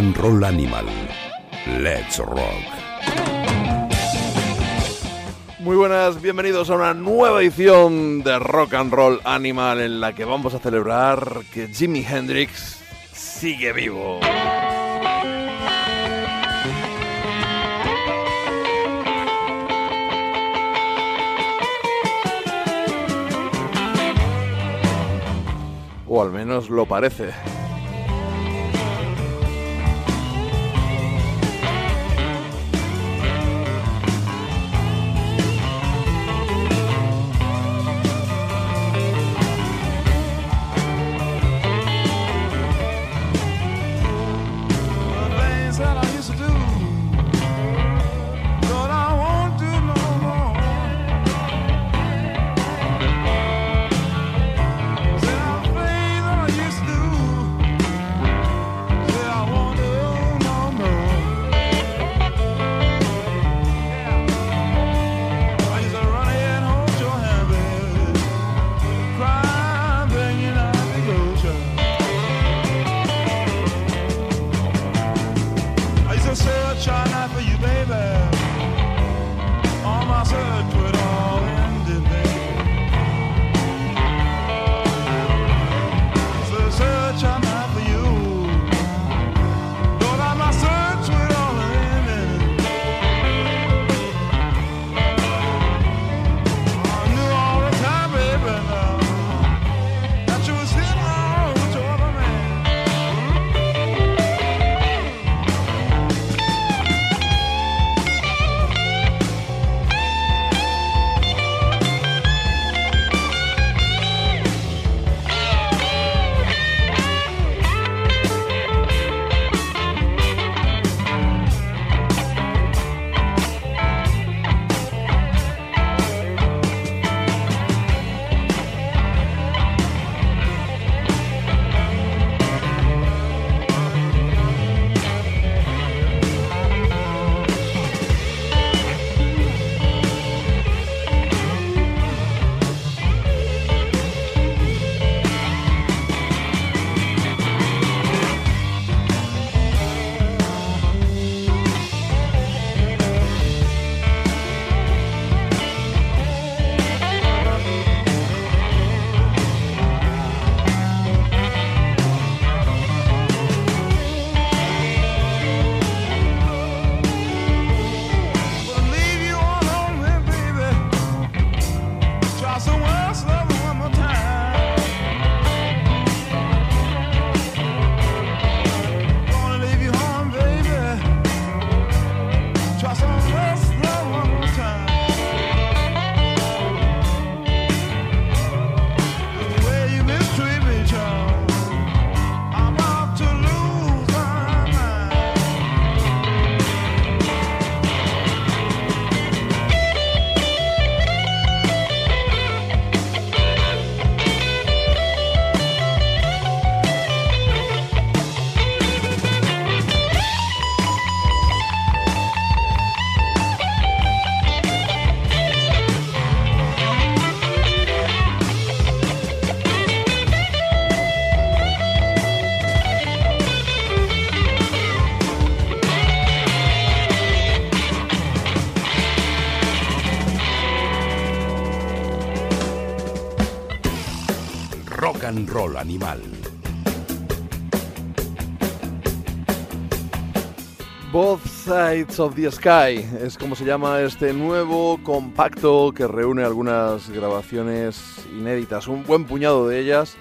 And Roll Animal. Let's Rock. Muy buenas, bienvenidos a una nueva edición de Rock and Roll Animal en la que vamos a celebrar que Jimi Hendrix sigue vivo. O al menos lo parece. Roll Animal. Both Sides of the Sky es como se llama este nuevo compacto que reúne algunas grabaciones inéditas, un buen puñado de ellas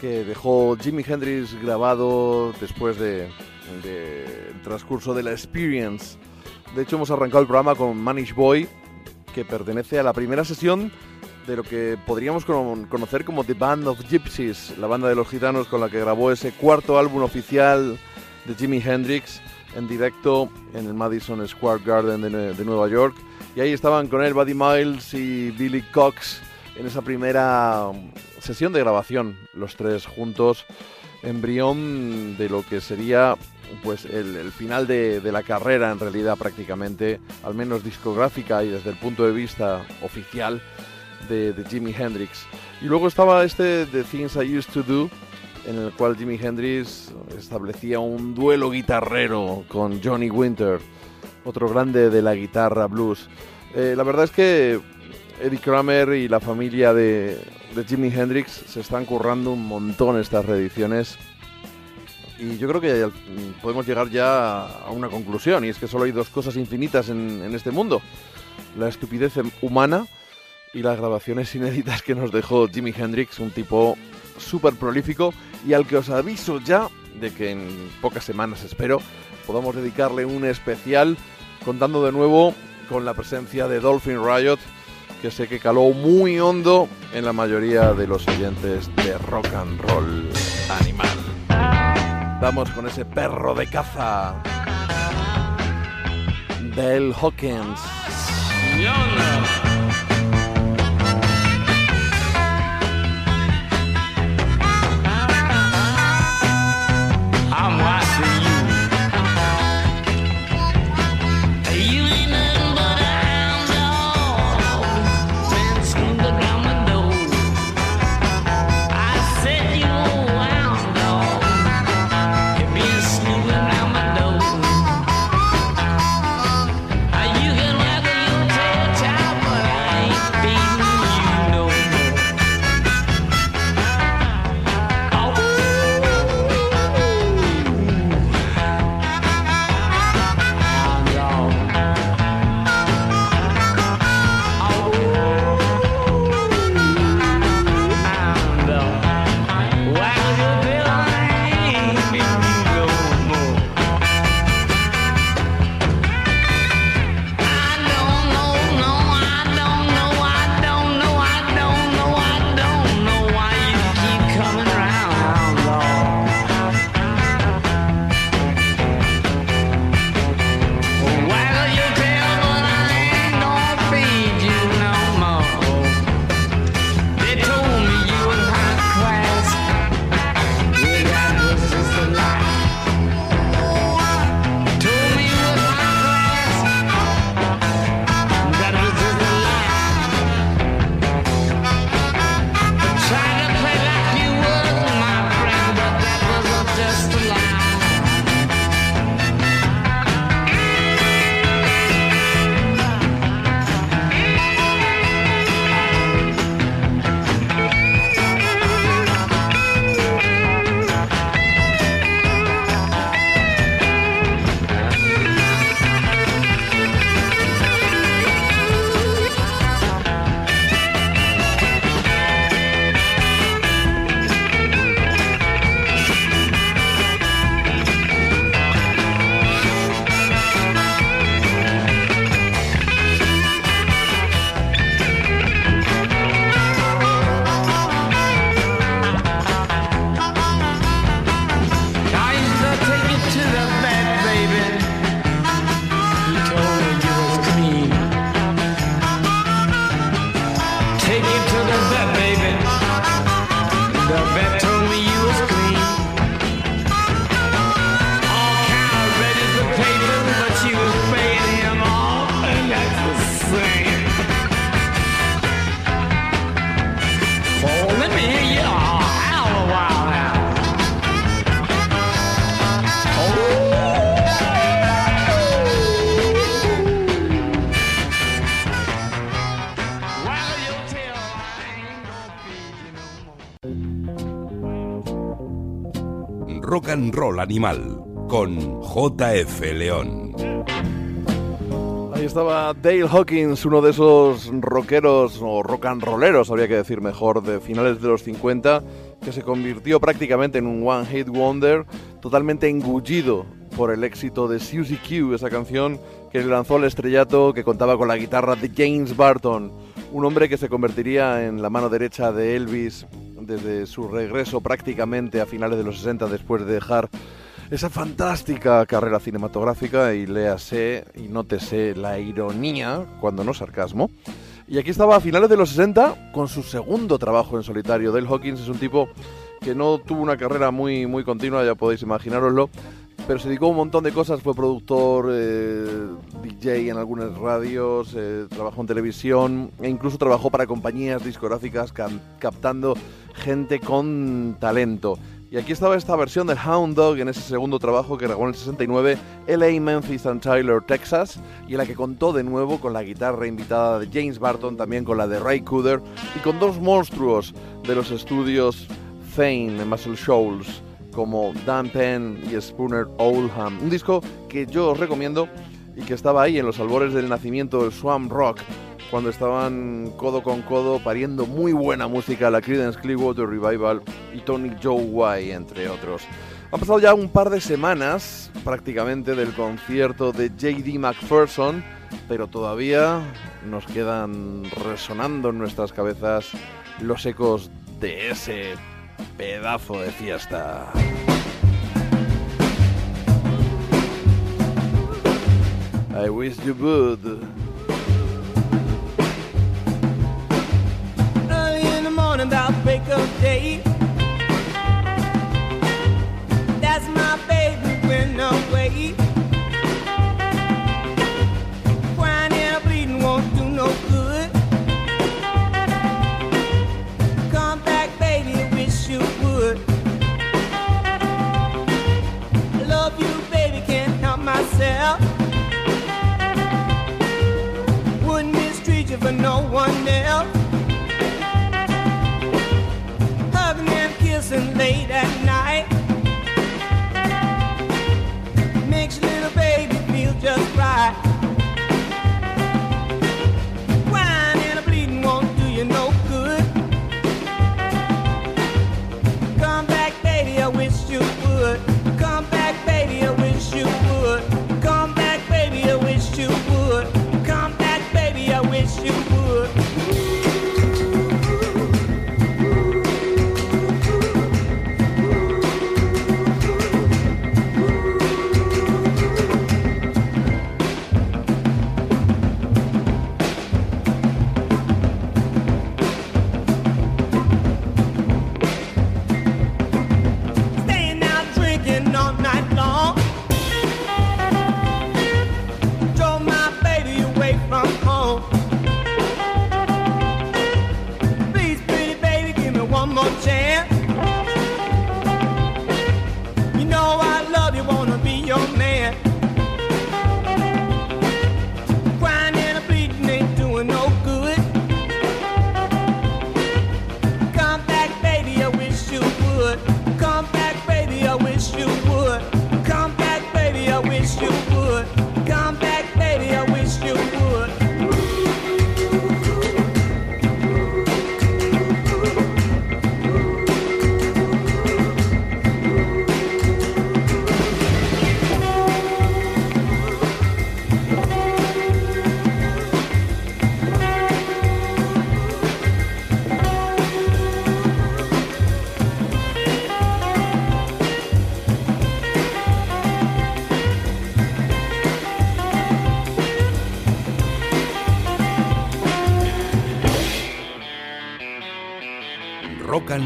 que dejó Jimi Hendrix grabado después de, de transcurso de la Experience. De hecho hemos arrancado el programa con Manish Boy, que pertenece a la primera sesión de lo que podríamos cono- conocer como The Band of Gypsies, la banda de los gitanos con la que grabó ese cuarto álbum oficial de Jimi Hendrix en directo en el Madison Square Garden de, Nue- de Nueva York. Y ahí estaban con él Buddy Miles y Billy Cox en esa primera um, sesión de grabación, los tres juntos, embrión de lo que sería pues el, final de la carrera en realidad prácticamente, al menos discográfica y desde el punto de vista oficial de, Jimi Hendrix. Y luego estaba este The Things I Used to Do, en el cual Jimi Hendrix establecía un duelo guitarrero con Johnny Winter, otro grande de la guitarra blues. Eh, la verdad es que Eddie Kramer y la familia de, de Jimi Hendrix se están currando un montón estas reediciones y yo creo que podemos llegar ya a una conclusión y es que solo hay dos cosas infinitas en este mundo. La estupidez humana y las grabaciones inéditas que nos dejó Jimi Hendrix, un tipo súper prolífico y al que os aviso ya de que en pocas semanas espero podamos dedicarle un especial contando de nuevo con la presencia de Dolphin Riot que sé que caló muy hondo en la mayoría de los oyentes de rock and roll animal. Vamos con ese perro de caza. Dale Hawkins. Roll Animal con JF León. Ahí estaba Dale Hawkins, uno de esos rockeros o rock and rolleros, habría que decir mejor, de finales de los 50, que se convirtió prácticamente en un One Hit Wonder, totalmente engullido por el éxito de Susie Q, esa canción que le lanzó al estrellato, que contaba con la guitarra de James Barton, un hombre que se convertiría en la mano derecha de Elvis desde su regreso prácticamente a finales de los 60 después de dejar esa fantástica carrera cinematográfica y léase y nótese la ironía, cuando no sarcasmo. Y aquí estaba a finales de los 60 con su segundo trabajo en solitario. Dale Hawkins es un tipo que no tuvo una carrera muy, muy continua, ya podéis imaginároslo, pero se dedicó a un montón de cosas, fue productor, eh, DJ en algunas radios, eh, trabajó en televisión e incluso trabajó para compañías discográficas captando gente con talento. Y aquí estaba esta versión del Hound Dog en ese segundo trabajo que grabó en el 69 LA, Memphis and Tyler, Texas, y en la que contó de nuevo con la guitarra invitada de James Barton, también con la de Ray Cooder, y con dos monstruos de los estudios Fane en Muscle Shoals, como Dan Penn y Spooner Oldham. Un disco que yo os recomiendo y que estaba ahí en los albores del nacimiento del Swamp Rock, cuando estaban codo con codo pariendo muy buena música, la Creedence Clearwater Revival y Tony Joe White, entre otros. Han pasado ya un par de semanas prácticamente del concierto de JD McPherson, pero todavía nos quedan resonando en nuestras cabezas los ecos de ese pedazo de fiesta. I wish you would. early in the morning about break of day. That's my baby went away. Just right.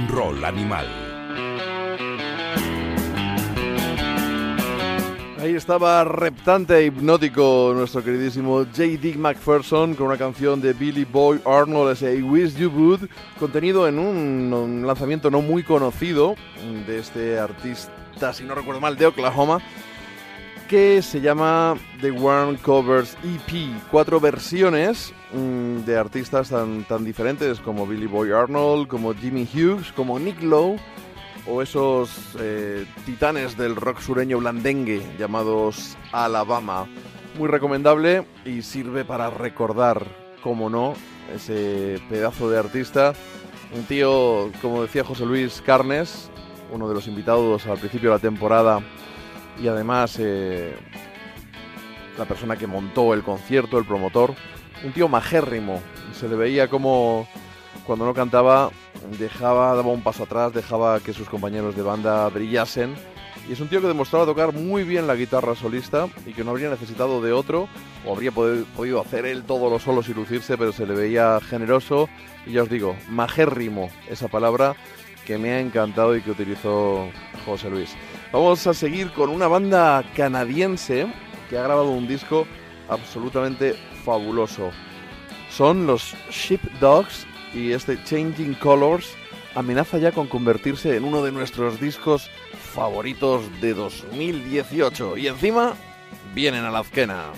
Roll Animal. Ahí estaba reptante e hipnótico nuestro queridísimo J.D. McPherson con una canción de Billy Boy Arnold, ese I Wish You Would, contenido en un, un lanzamiento no muy conocido de este artista, si no recuerdo mal, de Oklahoma, que se llama The One Covers EP. Cuatro versiones mm, de artistas tan, tan diferentes como Billy Boy Arnold, como Jimmy Hughes, como Nick Lowe o esos eh, titanes del rock sureño blandengue llamados Alabama. Muy recomendable y sirve para recordar, como no, ese pedazo de artista. Un tío, como decía José Luis Carnes, uno de los invitados al principio de la temporada y además eh, la persona que montó el concierto, el promotor, un tío majérrimo. Se le veía como cuando no cantaba dejaba, daba un paso atrás, dejaba que sus compañeros de banda brillasen. Y es un tío que demostraba tocar muy bien la guitarra solista y que no habría necesitado de otro, o habría podido hacer él todo lo solo y lucirse, pero se le veía generoso. Y ya os digo, majérrimo, esa palabra que me ha encantado y que utilizó José Luis. Vamos a seguir con una banda canadiense que ha grabado un disco absolutamente fabuloso. Son los Sheepdogs y este Changing Colors amenaza ya con convertirse en uno de nuestros discos favoritos de 2018. Y encima vienen a la azquena.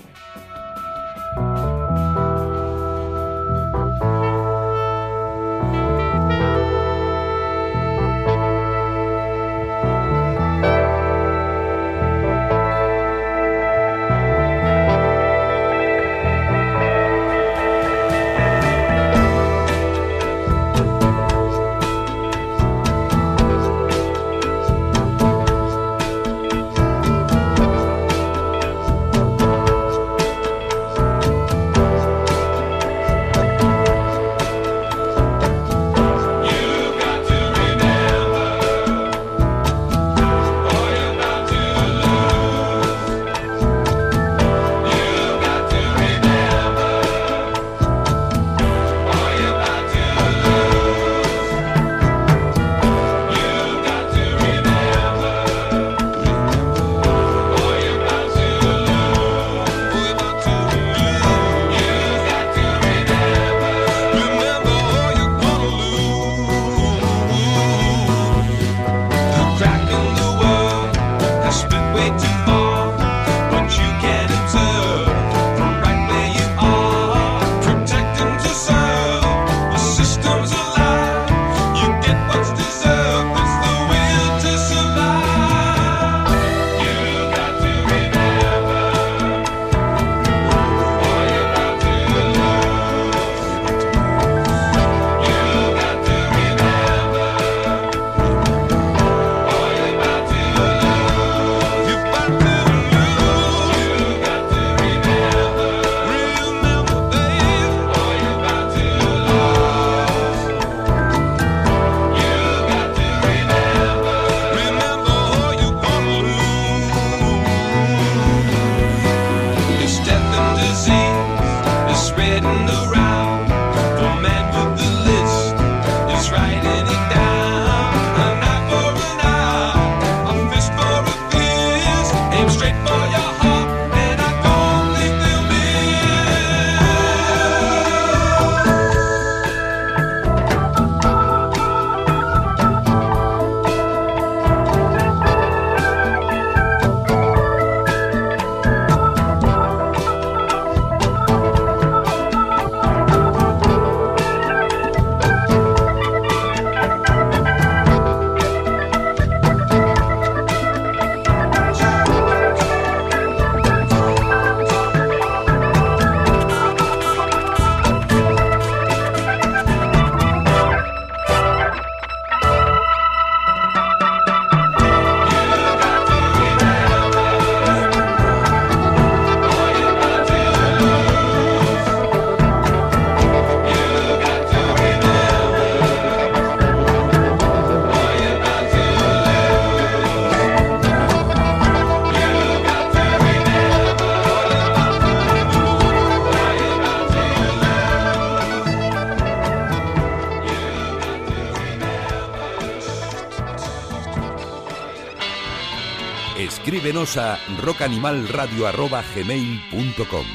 Escríbenos a rockanimalradio.gmail.com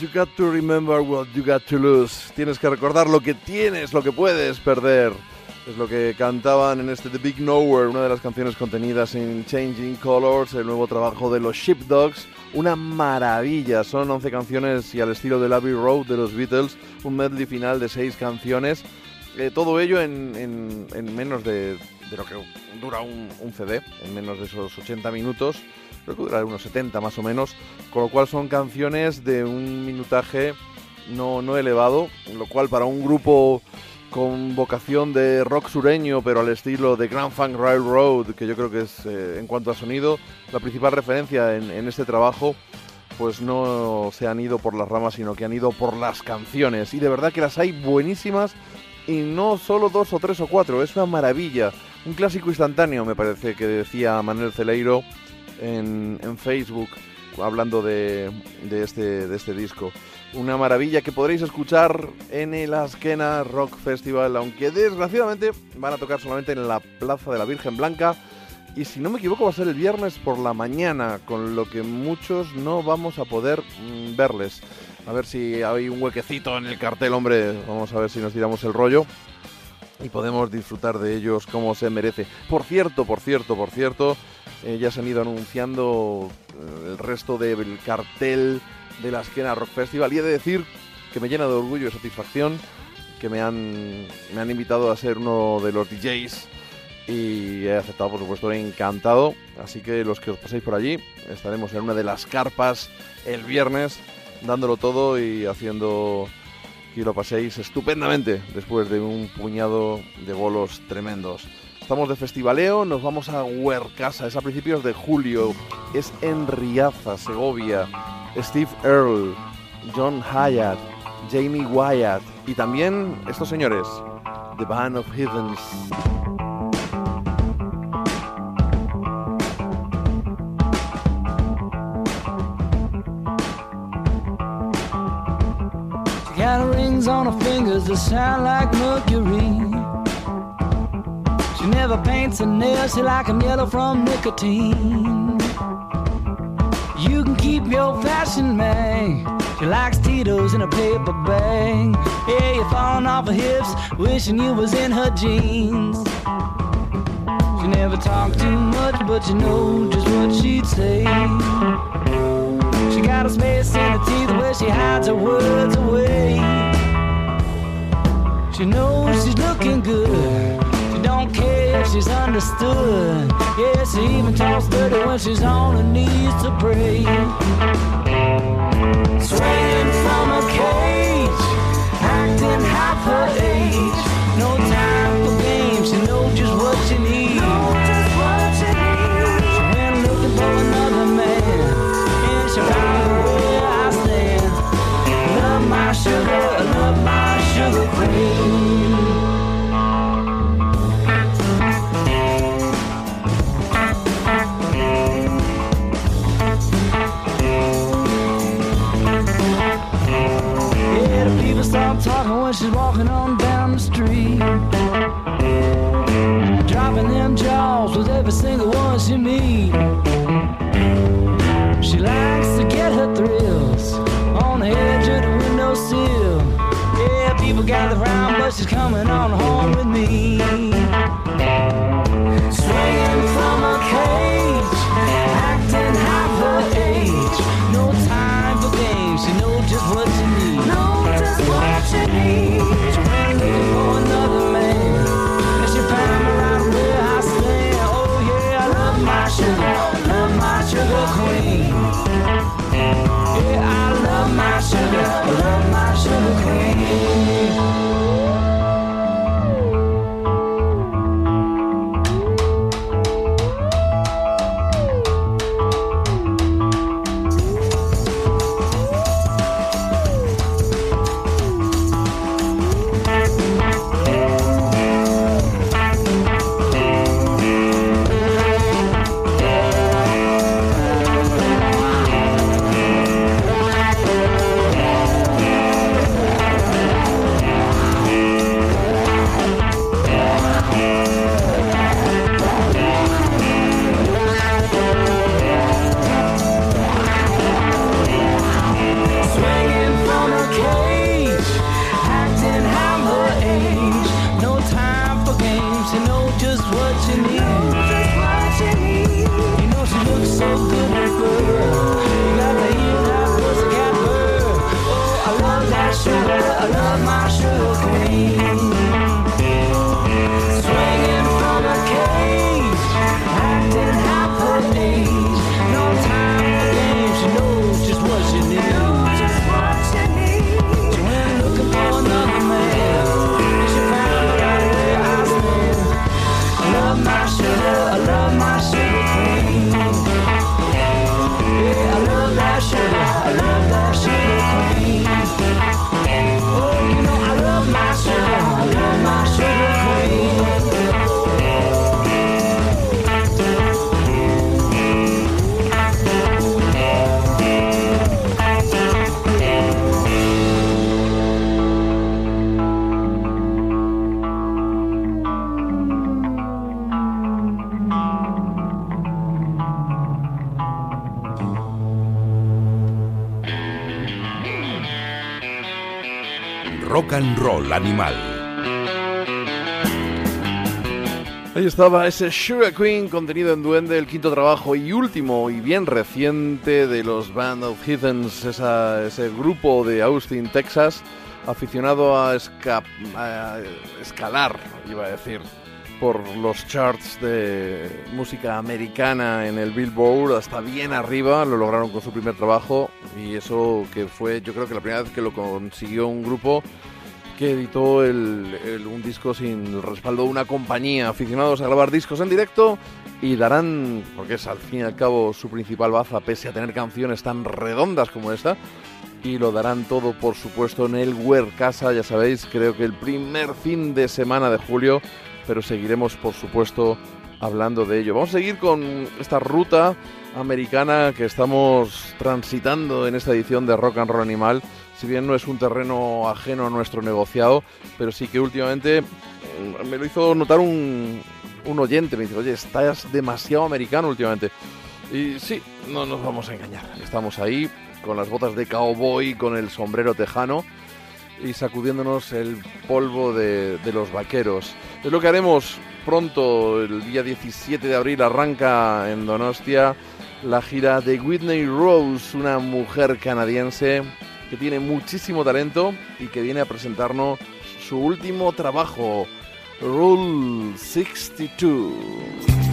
You got to remember what you got to lose. Tienes que recordar lo que tienes, lo que puedes perder. Es lo que cantaban en este The Big Nowhere, una de las canciones contenidas en Changing Colors, el nuevo trabajo de los Sheepdogs. Una maravilla, son 11 canciones y al estilo del Abbey Road de los Beatles, un medley final de 6 canciones. Eh, todo ello en, en- en menos de, de lo que dura un, un CD, en menos de esos 80 minutos. Creo que durará unos 70 más o menos. Con lo cual son canciones de un minutaje no, no elevado, lo cual para un grupo con vocación de rock sureño, pero al estilo de Grand Funk Railroad, que yo creo que es, eh, en cuanto a sonido, la principal referencia en, en este trabajo, pues no se han ido por las ramas, sino que han ido por las canciones. Y de verdad que las hay buenísimas, y no solo dos o tres o cuatro, es una maravilla. Un clásico instantáneo, me parece que decía Manuel Celeiro en, Facebook, hablando este, de este disco. Una maravilla que podréis escuchar en el Askena Rock Festival, aunque desgraciadamente van a tocar solamente en la Plaza de la Virgen Blanca. Y si no me equivoco va a ser el viernes por la mañana, con lo que muchos no vamos a poder mm, verles. A ver si hay un huequecito en el cartel, hombre. Vamos a ver si nos tiramos el rollo y podemos disfrutar de ellos como se merece. Por cierto, por cierto, por cierto, eh, ya se han ido anunciando eh, el resto del cartel de la Esquena Rock Festival y he de decir que me llena de orgullo y satisfacción que me han, me han invitado a ser uno de los DJs y he aceptado, por supuesto, encantado. Así que los que os paséis por allí, estaremos en una de las carpas el viernes, dándolo todo y haciendo que lo paséis estupendamente después de un puñado de bolos tremendos. Estamos de festivaleo, nos vamos a Huercasa, es a principios de julio, es en Riaza, Segovia, Steve Earle, John Hyatt, Jamie Wyatt y también estos señores, The Band of Heathens. Got rings on her fingers that sound like mercury. She never paints her nails, she like 'em yellow from nicotine. You can keep your fashion man. She likes Tito's in a paper bag. Yeah, you're falling off her hips, wishing you was in her jeans. She never talked too much, but you know just what she'd say. In her teeth where she hides her words away. She knows she's looking good. She don't care if she's understood. Yeah, she even talks dirty when she's on her knees to pray. Swinging from a cage, acting half her age. No time for games. She knows just what she needs. Estaba ese Sugar Queen contenido en Duende, el quinto trabajo y último y bien reciente de los Band of Heathens, ese grupo de Austin, Texas, aficionado a, esca- a escalar, iba a decir, por los charts de música americana en el Billboard hasta bien arriba, lo lograron con su primer trabajo y eso que fue yo creo que la primera vez que lo consiguió un grupo que editó un disco sin respaldo de una compañía, aficionados a grabar discos en directo y darán, porque es al fin y al cabo su principal baza, pese a tener canciones tan redondas como esta, y lo darán todo, por supuesto, en el Wear Casa, ya sabéis, creo que el primer fin de semana de julio, pero seguiremos, por supuesto, hablando de ello. Vamos a seguir con esta ruta americana que estamos transitando en esta edición de Rock and Roll Animal. Si bien no es un terreno ajeno a nuestro negociado, pero sí que últimamente mm, me lo hizo notar un, un oyente. Me dice, oye, estás demasiado americano últimamente. Y sí, no nos vamos a engañar. Estamos ahí con las botas de cowboy, con el sombrero tejano y sacudiéndonos el polvo de, de los vaqueros. Es lo que haremos pronto, el día 17 de abril arranca en Donostia la gira de Whitney Rose, una mujer canadiense que tiene muchísimo talento y que viene a presentarnos su último trabajo, Rule 62.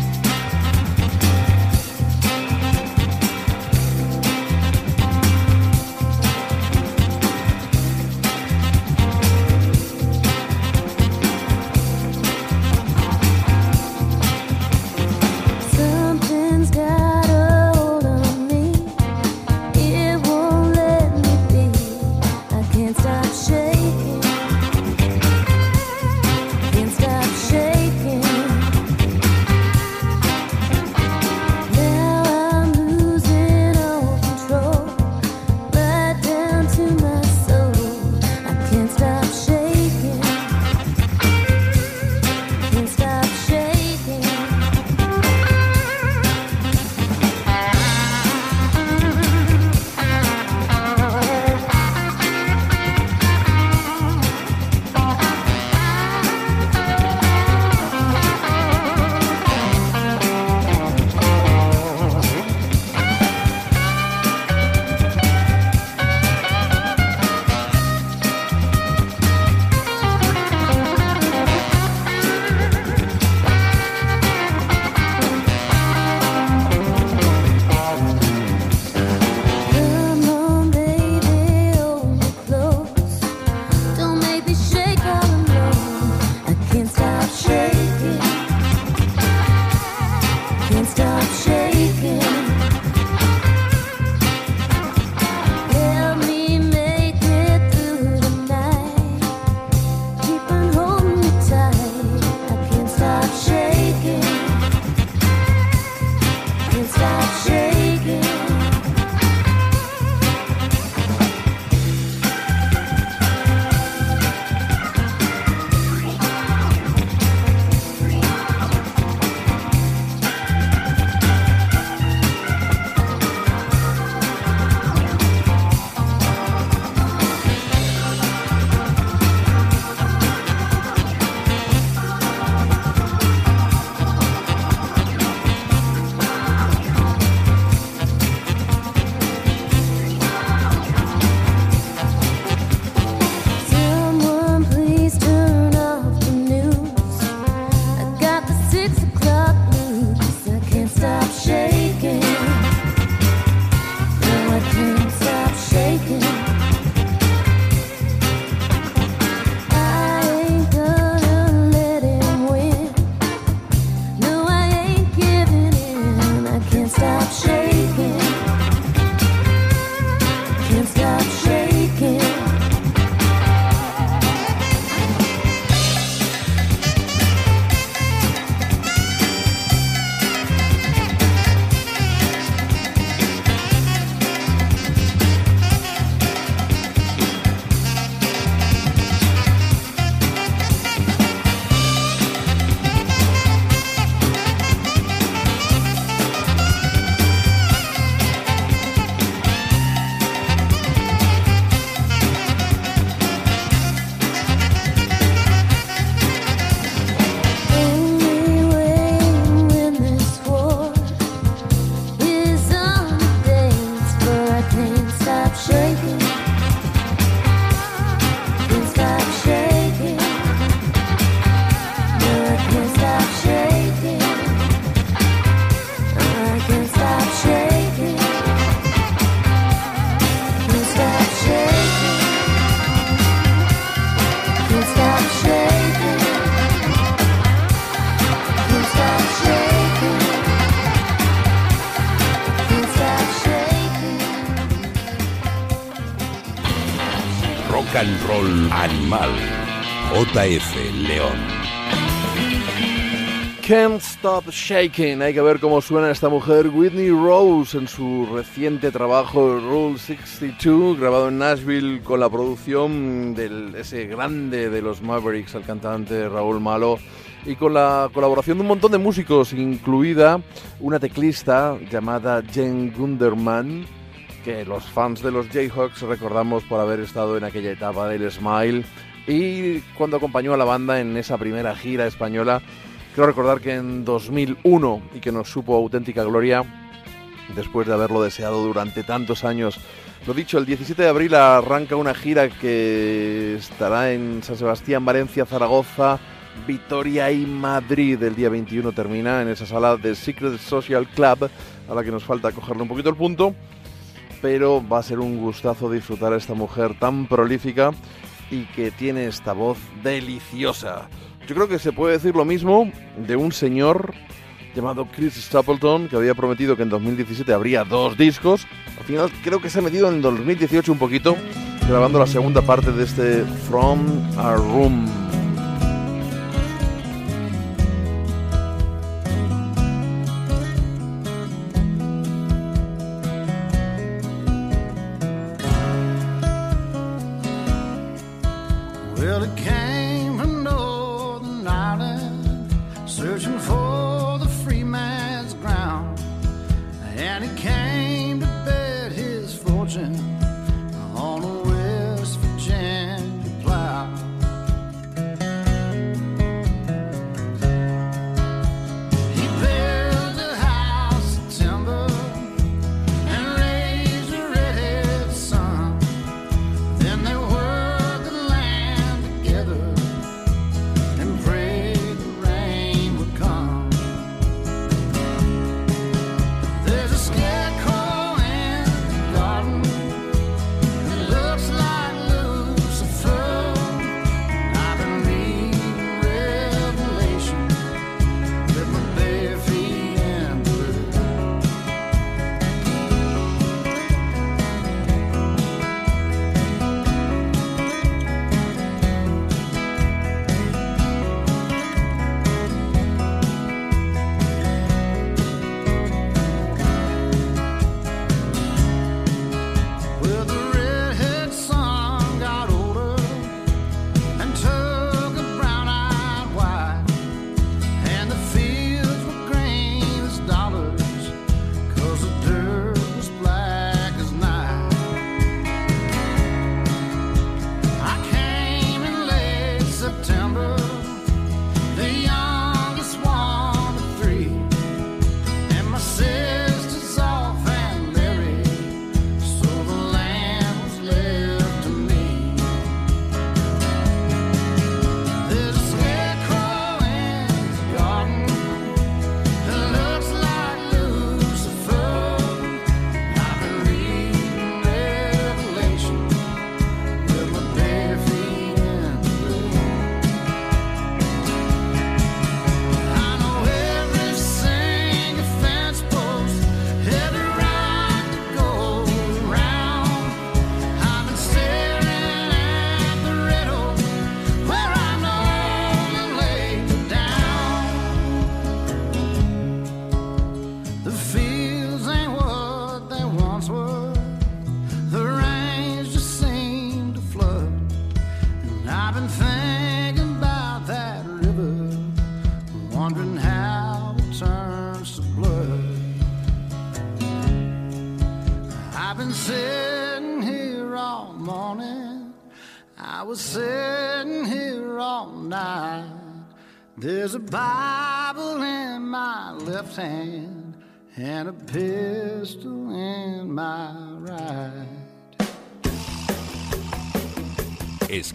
JF León. Can't Stop Shaking. Hay que ver cómo suena esta mujer, Whitney Rose, en su reciente trabajo Rule 62, grabado en Nashville con la producción de ese grande de los Mavericks, el cantante Raúl Malo, y con la colaboración de un montón de músicos, incluida una teclista llamada Jen Gunderman, que los fans de los Jayhawks recordamos por haber estado en aquella etapa del Smile y cuando acompañó a la banda en esa primera gira española Quiero recordar que en 2001 y que nos supo auténtica gloria después de haberlo deseado durante tantos años. Lo dicho, el 17 de abril arranca una gira que estará en San Sebastián, Valencia, Zaragoza, Vitoria y Madrid. El día 21 termina en esa sala de Secret Social Club, a la que nos falta cogerle un poquito el punto. Pero va a ser un gustazo disfrutar a esta mujer tan prolífica y que tiene esta voz deliciosa. Yo creo que se puede decir lo mismo de un señor llamado Chris Stapleton, que había prometido que en 2017 habría dos discos. Al final creo que se ha metido en 2018 un poquito, grabando la segunda parte de este From a Room.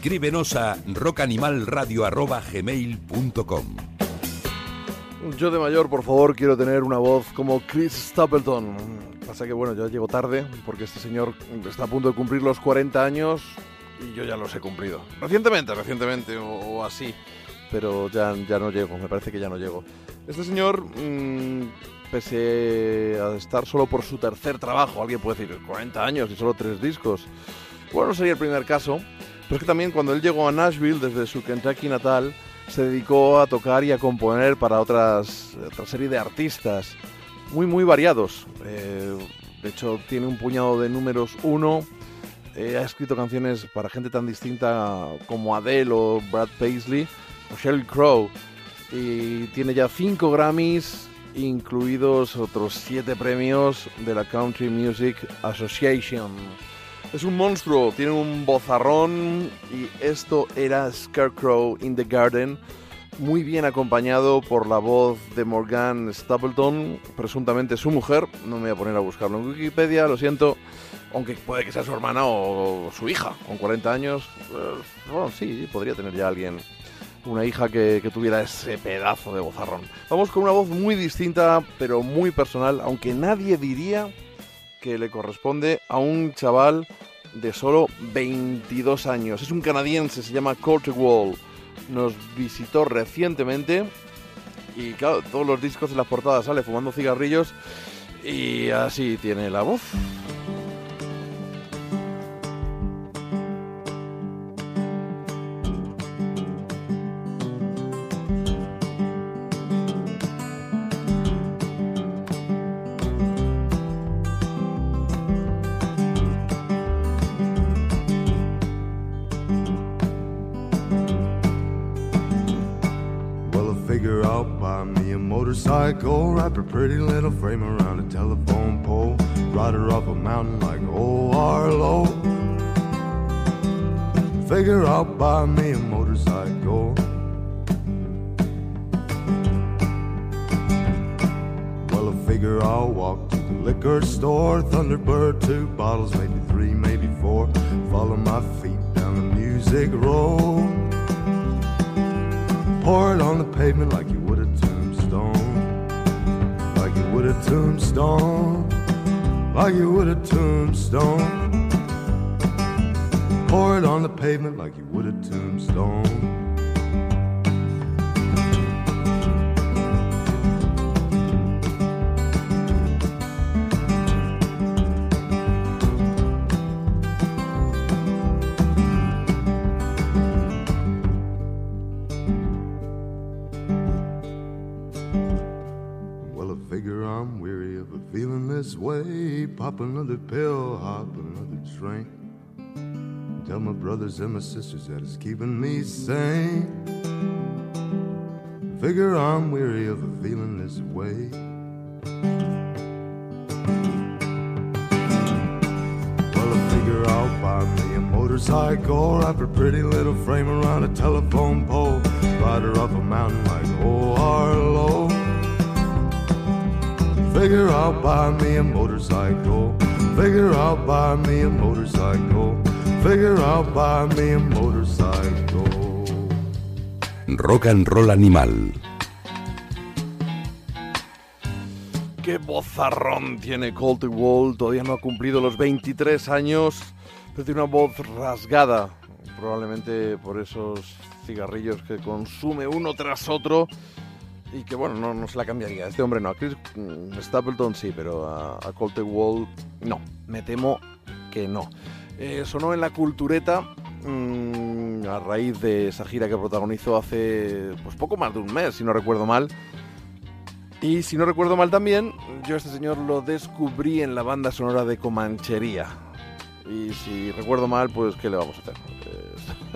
Escríbenos a rockanimalradio.gmail.com Yo de mayor, por favor, quiero tener una voz como Chris Stapleton. Pasa que, bueno, yo llego tarde porque este señor está a punto de cumplir los 40 años y yo ya los he cumplido. Recientemente, recientemente o, o así. Pero ya, ya no llego, me parece que ya no llego. Este señor, mm, pese a estar solo por su tercer trabajo, alguien puede decir 40 años y solo tres discos. Bueno, no sería el primer caso. Pero es que también cuando él llegó a Nashville desde su Kentucky natal, se dedicó a tocar y a componer para otras, otra serie de artistas muy, muy variados. Eh, de hecho, tiene un puñado de números uno. Eh, ha escrito canciones para gente tan distinta como Adele o Brad Paisley o Sheryl Crow. Y tiene ya cinco Grammys, incluidos otros siete premios de la Country Music Association. Es un monstruo, tiene un bozarrón y esto era Scarecrow in the Garden, muy bien acompañado por la voz de Morgan Stapleton, presuntamente su mujer. No me voy a poner a buscarlo en Wikipedia, lo siento, aunque puede que sea su hermana o su hija, con 40 años. eh, bueno, sí, podría tener ya alguien, una hija que, que tuviera ese pedazo de bozarrón. Vamos con una voz muy distinta, pero muy personal, aunque nadie diría que le corresponde a un chaval de solo 22 años. Es un canadiense, se llama Court Wall. Nos visitó recientemente y claro, todos los discos en las portadas sale fumando cigarrillos y así tiene la voz. Motorcycle, wrap a pretty little frame around a telephone pole, ride her up a mountain like old Arlo. Figure I'll buy me a motorcycle. Well, I figure I'll walk to the liquor store, Thunderbird, two bottles, maybe three, maybe four. Follow my feet down the music road. Pour it on the pavement like you a tombstone. Like you would a tombstone. Pour it on the pavement like you would a tombstone. Pop another pill, hop another train. Tell my brothers and my sisters that it's keeping me sane. Figure I'm weary of feeling this way. Well, I figure I'll buy me a motorcycle, wrap a pretty little frame around a telephone pole, ride her up a mountain like old Figure I'll buy me a motorcycle. Figure I'll buy me a motorcycle. Figure I'll buy me a motorcycle. Rock and Roll Animal. Qué bozarrón tiene Colt Wall, todavía no ha cumplido los 23 años, pero tiene una voz rasgada, probablemente por esos cigarrillos que consume uno tras otro y que bueno, no, no se la cambiaría. Este hombre no, a Chris Stapleton sí, pero a, a Wall no, me temo que no. Eh, sonó en la cultureta mm, a raíz de esa gira que protagonizó hace pues poco más de un mes, si no recuerdo mal. Y si no recuerdo mal también, yo a este señor lo descubrí en la banda sonora de Comanchería. Y si recuerdo mal, pues ¿qué le vamos a hacer? Es-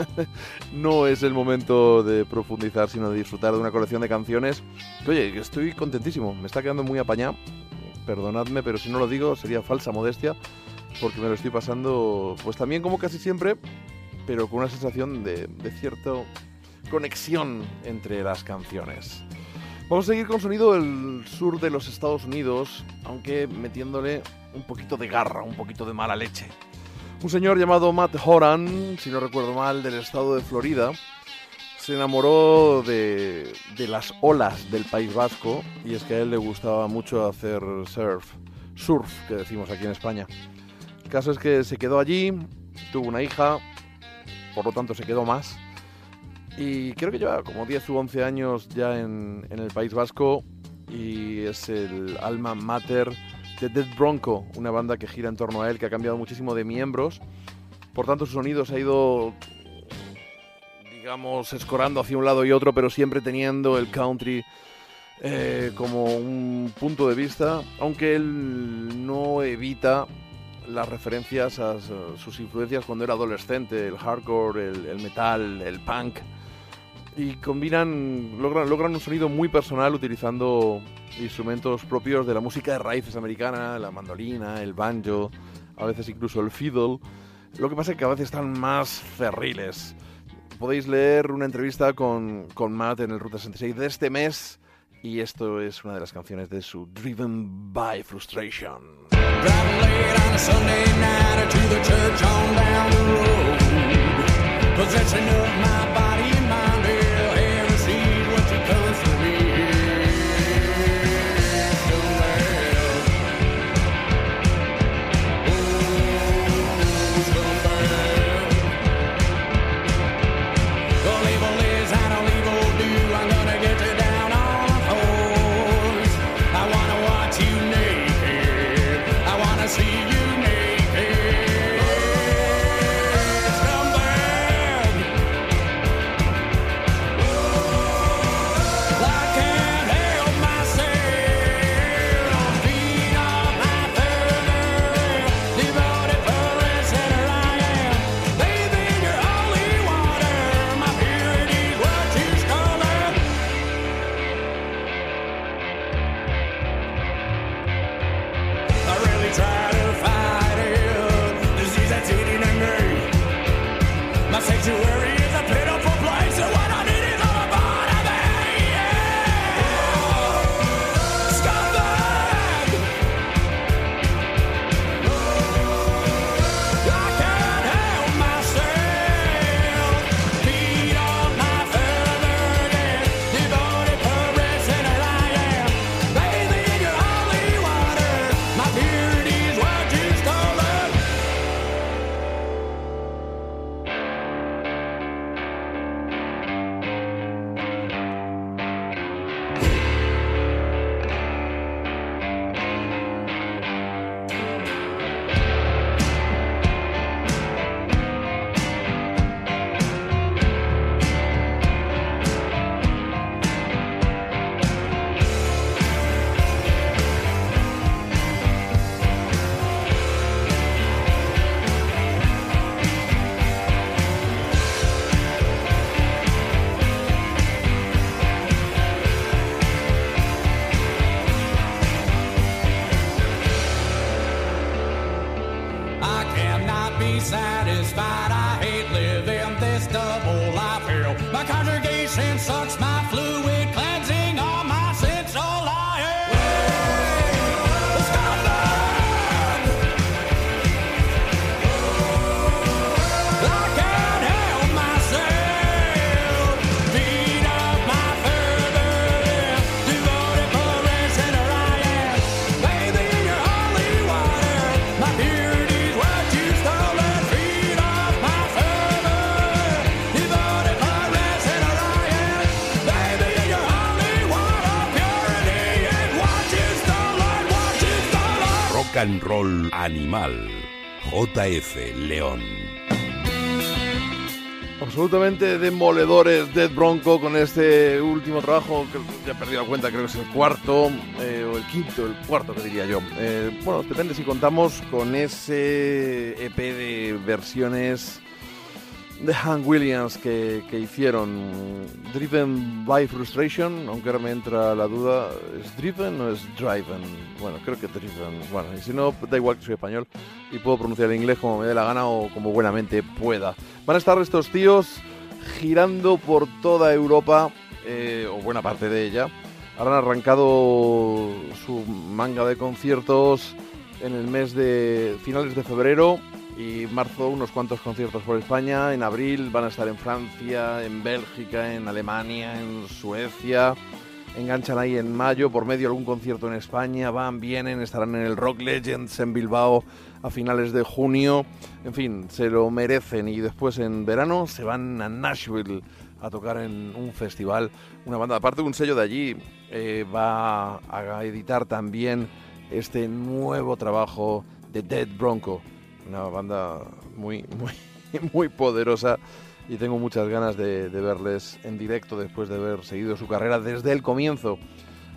no es el momento de profundizar, sino de disfrutar de una colección de canciones. Oye, estoy contentísimo, me está quedando muy apañado. Perdonadme, pero si no lo digo sería falsa modestia, porque me lo estoy pasando, pues también como casi siempre, pero con una sensación de, de cierta conexión entre las canciones. Vamos a seguir con sonido del sur de los Estados Unidos, aunque metiéndole un poquito de garra, un poquito de mala leche. Un señor llamado Matt Horan, si no recuerdo mal, del estado de Florida, se enamoró de, de las olas del País Vasco y es que a él le gustaba mucho hacer surf, surf, que decimos aquí en España. El caso es que se quedó allí, tuvo una hija, por lo tanto se quedó más. Y creo que lleva como 10 u 11 años ya en, en el País Vasco y es el alma mater de Dead Bronco, una banda que gira en torno a él, que ha cambiado muchísimo de miembros. Por tanto, su sonido se ha ido digamos, escorando hacia un lado y otro, pero siempre teniendo el country eh, como un punto de vista, aunque él no evita las referencias a su- sus influencias cuando era adolescente, el hardcore, el metal, el punk, y combinan, logran, logran un sonido muy personal utilizando instrumentos propios de la música de raíces americana, la mandolina, el banjo, a veces incluso el fiddle. Lo que pasa es que a veces están más cerriles. Podéis leer una entrevista con, con Matt en el Ruta 66 de este mes y esto es una de las canciones de su Driven by Frustration. Possession of my body JF León. Absolutamente demoledores Dead Bronco con este último trabajo, que ya he perdido la cuenta, creo que es el cuarto, eh, o el quinto, el cuarto que diría yo. Eh, bueno, depende si contamos con ese EP de versiones de Hank Williams que, que hicieron Driven by Frustration, aunque ahora me entra la duda, ¿es Driven o es Driven? Bueno, creo que Driven. Bueno, y si no, da igual que soy español y puedo pronunciar el inglés como me dé la gana o como buenamente pueda. Van a estar estos tíos girando por toda Europa, eh, o buena parte de ella. Habrán arrancado su manga de conciertos en el mes de finales de febrero y marzo unos cuantos conciertos por España. En abril van a estar en Francia, en Bélgica, en Alemania, en Suecia. Enganchan ahí en mayo por medio algún concierto en España. Van, vienen, estarán en el Rock Legends en Bilbao a finales de junio. En fin, se lo merecen y después en verano se van a Nashville a tocar en un festival. Una banda, aparte de un sello de allí, eh, va a editar también este nuevo trabajo de Dead Bronco una banda muy, muy, muy poderosa y tengo muchas ganas de, verles en directo después de haber seguido su carrera desde el comienzo.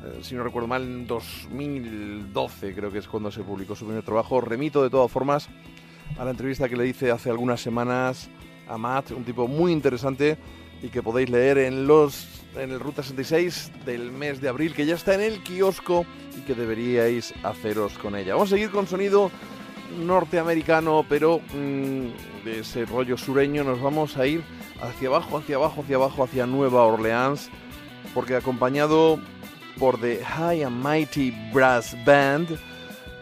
Eh, si no recuerdo mal, en 2012 creo que es cuando se publicó su primer trabajo. Remito de todas formas a la entrevista que le hice hace algunas semanas a Matt, un tipo muy interesante y que podéis leer en los en el Ruta 66 del mes de abril, que ya está en el kiosco y que deberíais haceros con ella. Vamos a seguir con sonido norteamericano, pero mm, de ese rollo sureño nos vamos a ir hacia abajo, hacia abajo, hacia abajo, hacia Nueva Orleans, porque acompañado por The High and Mighty Brass Band,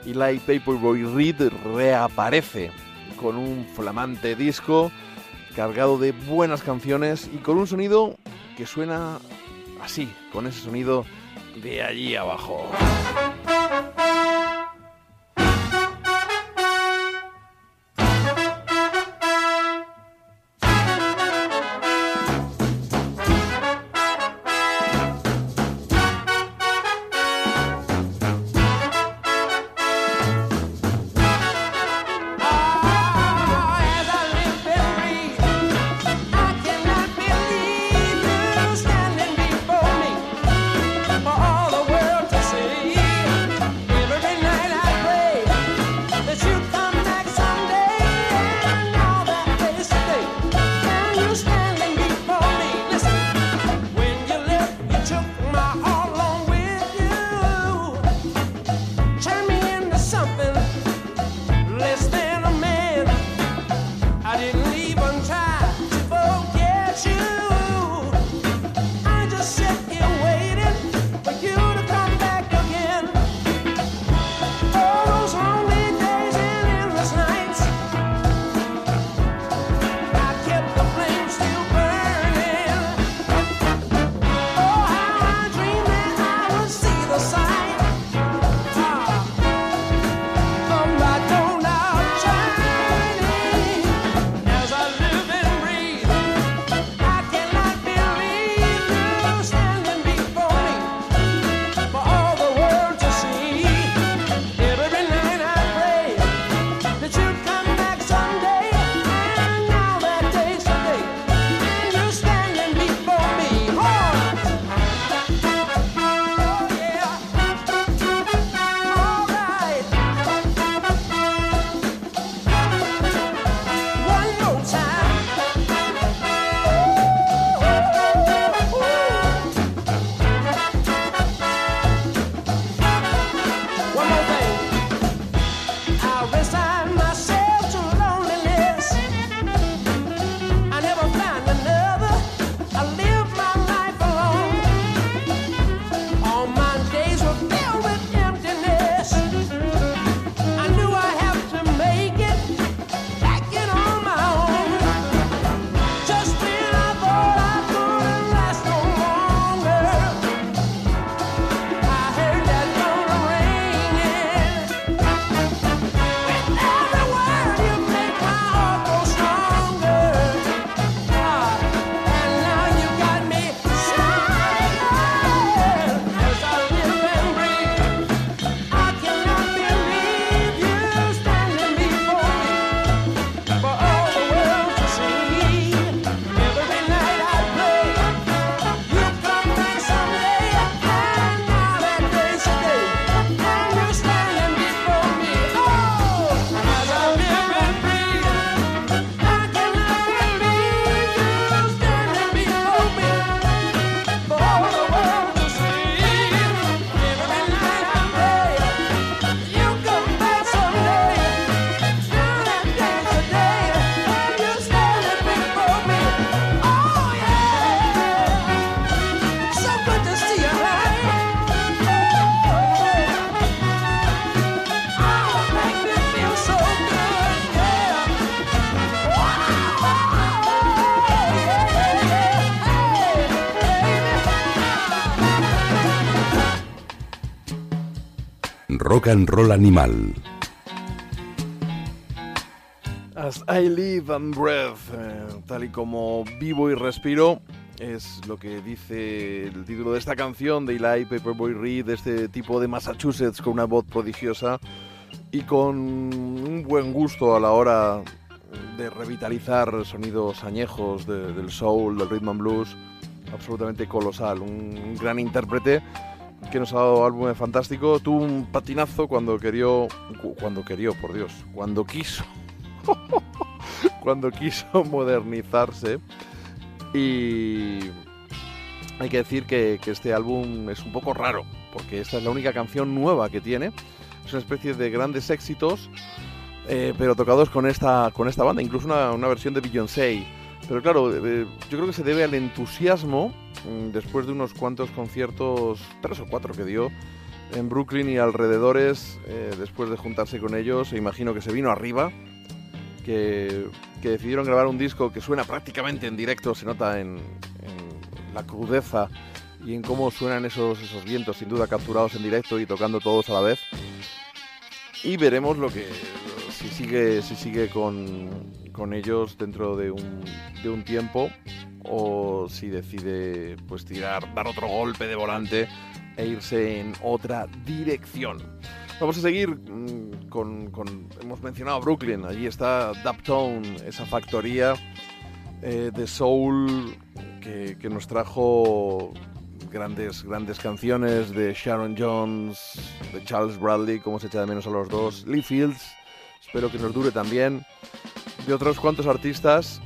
Eli Paperboy Reed reaparece con un flamante disco cargado de buenas canciones y con un sonido que suena así, con ese sonido de allí abajo. Rock and roll animal. As I live and breathe, eh, tal y como vivo y respiro, es lo que dice el título de esta canción de Eli Paperboy Reed, de este tipo de Massachusetts con una voz prodigiosa y con un buen gusto a la hora de revitalizar sonidos añejos de- del soul, del rhythm and blues, absolutamente colosal, un gran intérprete que nos ha dado álbumes fantásticos. Tuvo un patinazo cuando querió, cu- cuando querió, por Dios, cuando quiso, cuando quiso modernizarse y hay que decir que, que este álbum es un poco raro, porque esta es la única canción nueva que tiene. Es una especie de grandes éxitos, eh, pero tocados con esta, con esta banda, incluso una, una versión de Beyoncé. Pero claro, eh, yo creo que se debe al entusiasmo mm, después de unos cuantos conciertos, tres o cuatro que dio en Brooklyn y alrededores, eh, después de juntarse con ellos, e imagino que se vino arriba, que, que decidieron grabar un disco que suena prácticamente en directo, se nota en, en la crudeza y en cómo suenan esos, esos vientos, sin duda capturados en directo y tocando todos a la vez. Y veremos lo que si sigue, si sigue con, con ellos dentro de un, de un tiempo o si decide pues tirar, dar otro golpe de volante e irse en otra dirección. Vamos a seguir mm, con, hemos mencionado Brooklyn, allí está Daptone, esa factoría eh, de soul que, que nos trajo grandes, grandes canciones de Sharon Jones, de Charles Bradley, como se echa de menos a los dos, Lee Fields, espero que nos dure también, de otros cuantos artistas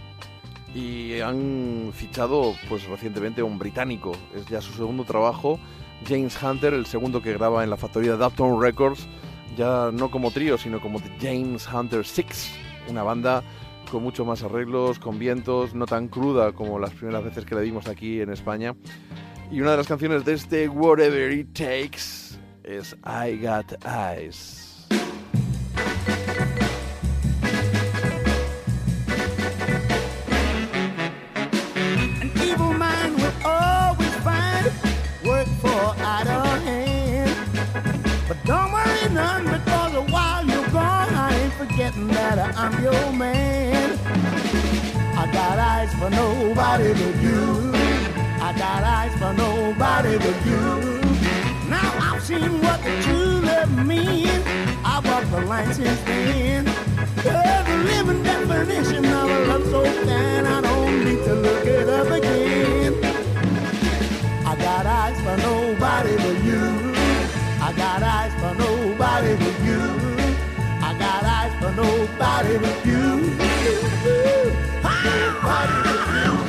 y han fichado pues recientemente un británico, es ya su segundo trabajo, James Hunter, el segundo que graba en la factoría Daptone Records, ya no como trío, sino como The James Hunter Six, una banda con mucho más arreglos, con vientos, no tan cruda como las primeras veces que le dimos aquí en España. Y una de las canciones de este Whatever It Takes es I Got Eyes. For nobody but you. I got eyes for nobody but you. Now I've seen what true love means. I walked the line since then. You're the living definition of a love so kind. I don't need to look it up again. I got eyes for nobody but you. I got eyes for nobody but you. I got eyes for nobody but you. Nobody but you.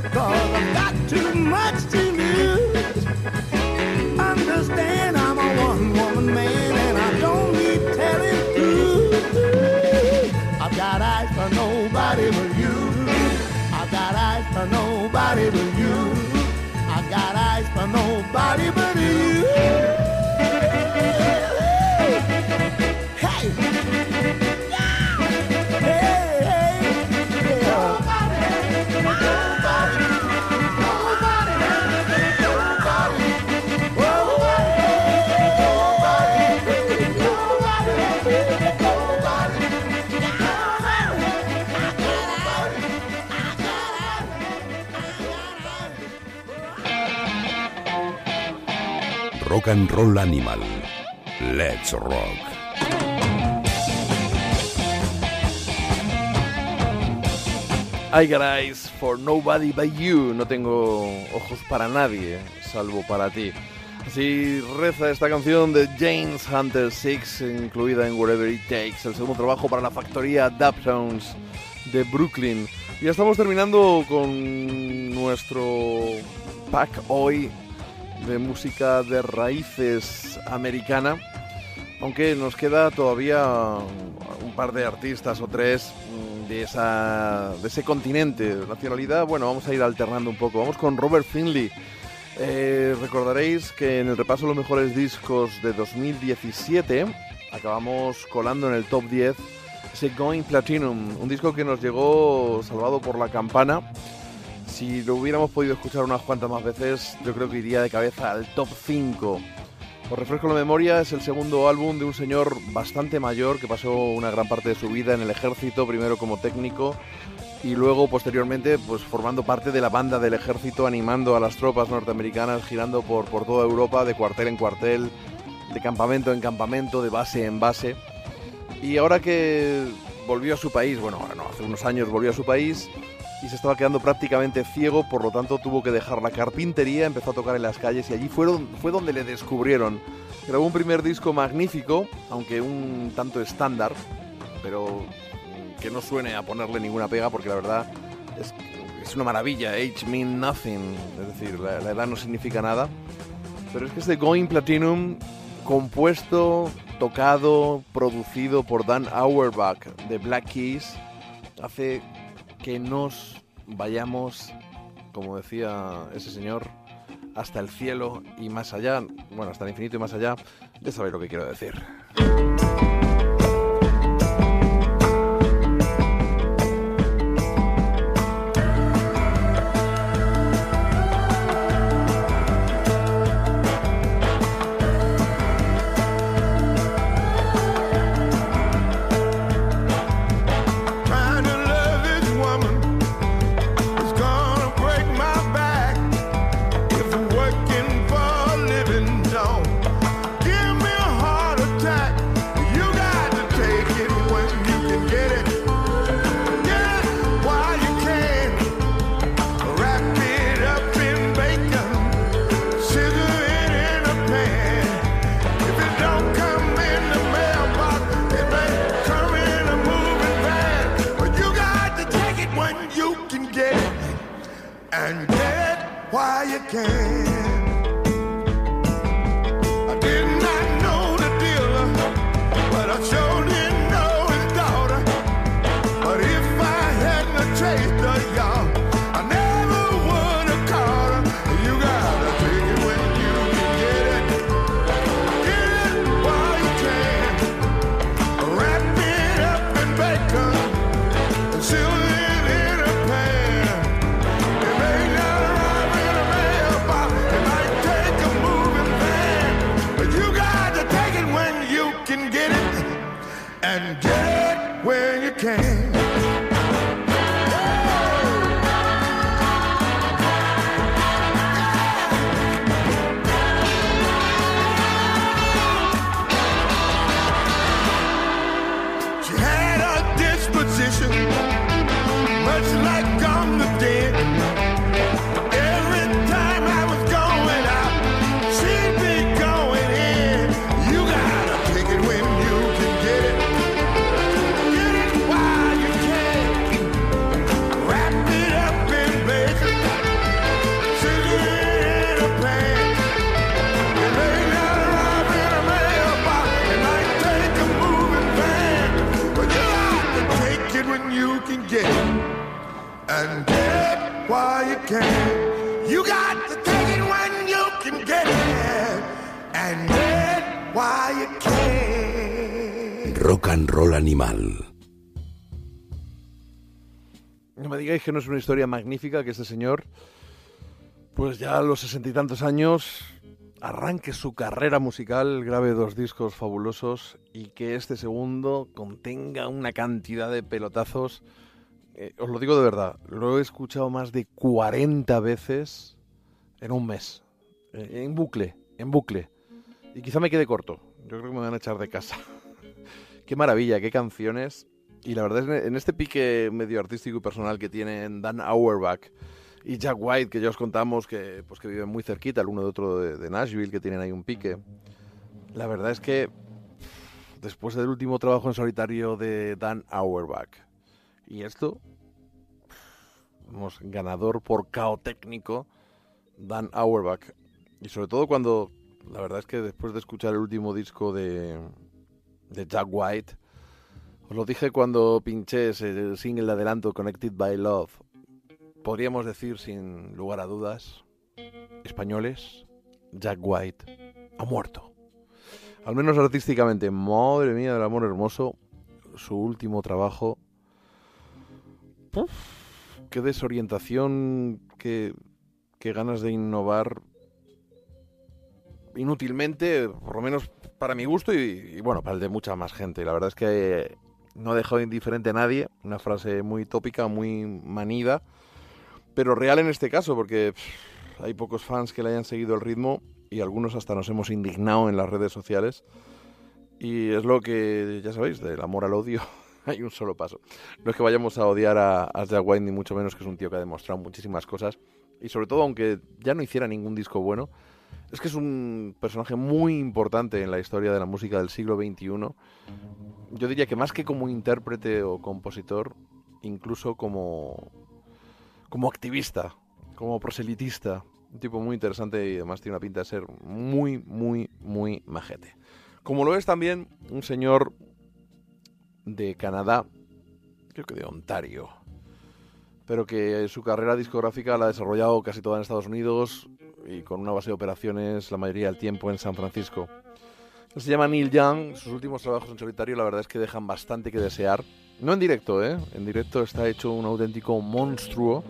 Play cause I've got too much to lose. Understand I'm a one woman man and I don't need telling who. I've got eyes for nobody but you. I've got eyes for nobody but you. I've got eyes for nobody Rock and Roll Animal. Let's rock. I got eyes for nobody but you. No tengo ojos para nadie, salvo para ti. Así reza esta canción de James Hunter Six, incluida en Wherever It Takes, el segundo trabajo para la factoría Daptones de Brooklyn. Ya estamos terminando con nuestro pack hoy de música de raíces americana. Aunque nos queda todavía un par de artistas o tres mm, de, esa, de ese continente, nacionalidad. Bueno, vamos a ir alternando un poco. Vamos con Robert Finley. Eh, recordaréis que en el repaso de los mejores discos de 2017 acabamos colando en el top 10 ese Going Platinum, un disco que nos llegó salvado por la campana. Si lo hubiéramos podido escuchar unas cuantas más veces, yo creo que iría de cabeza al top 5. Os refresco la memoria, es el segundo álbum de un señor bastante mayor que pasó una gran parte de su vida en el ejército, primero como técnico y luego posteriormente pues formando parte de la banda del ejército, animando a las tropas norteamericanas, girando por, por toda Europa, de cuartel en cuartel, de campamento en campamento, de base en base. Y ahora que volvió a su país, bueno, ahora no, hace unos años volvió a su país y se estaba quedando prácticamente ciego, por lo tanto tuvo que dejar la carpintería, empezó a tocar en las calles y allí fue donde le descubrieron. Grabó un primer disco magnífico, aunque un tanto estándar, pero que no suene a ponerle ninguna pega porque la verdad es, es una maravilla. Age mean nothing, es decir, la, la edad no significa nada. Pero es que este Going Platinum, compuesto, tocado, producido por Dan Auerbach de Black Keys, hace que nos vayamos, como decía ese señor, hasta el cielo y más allá, bueno, hasta el infinito y más allá, ya sabéis lo que quiero decir. Animal. No me digáis que no es una historia magnífica que este señor, pues ya a los sesenta y tantos años, arranque su carrera musical, grabe dos discos fabulosos y que este segundo contenga una cantidad de pelotazos. Eh, os lo digo de verdad, lo he escuchado más de 40 veces en un mes. Eh, en bucle, en bucle. Y quizá me quede corto. Yo creo que me van a echar de casa. qué maravilla, qué canciones. Y la verdad es en este pique medio artístico y personal que tienen Dan Auerbach y Jack White, que ya os contamos que, pues, que viven muy cerquita el uno de otro de, de Nashville, que tienen ahí un pique. La verdad es que después del último trabajo en solitario de Dan Auerbach y esto, vamos, ganador por cao técnico, Dan Auerbach. Y sobre todo cuando, la verdad es que después de escuchar el último disco de, de Jack White, os lo dije cuando pinché ese single de adelanto Connected by Love. Podríamos decir sin lugar a dudas, españoles, Jack White ha muerto. Al menos artísticamente, madre mía del amor hermoso, su último trabajo. Uf, qué desorientación, qué, qué ganas de innovar inútilmente, por lo menos para mi gusto y, bueno, para el de mucha más gente. La verdad es que no ha dejado indiferente a nadie, una frase muy tópica, muy manida, pero real en este caso, porque hay pocos fans que le hayan seguido el ritmo y algunos hasta nos hemos indignado en las redes sociales. Y es lo que, ya sabéis, del amor al odio hay un solo paso. No es que vayamos a odiar a, a Jack White, ni mucho menos que es un tío que ha demostrado muchísimas cosas. Y sobre todo, aunque ya no hiciera ningún disco bueno, es que es un personaje muy importante en la historia de la música del siglo XXI. Yo diría que más que como intérprete o compositor, incluso como, como activista, como proselitista. Un tipo muy interesante y además tiene una pinta de ser muy, muy, muy majete. Como lo es también un señor de Canadá, creo que de Ontario, pero que su carrera discográfica la ha desarrollado casi toda en Estados Unidos y con una base de operaciones la mayoría del tiempo en San Francisco. Él se llama Neil Young, sus últimos trabajos en solitario la verdad es que dejan bastante que desear. No en directo, ¿eh? En directo está hecho un auténtico monstruo.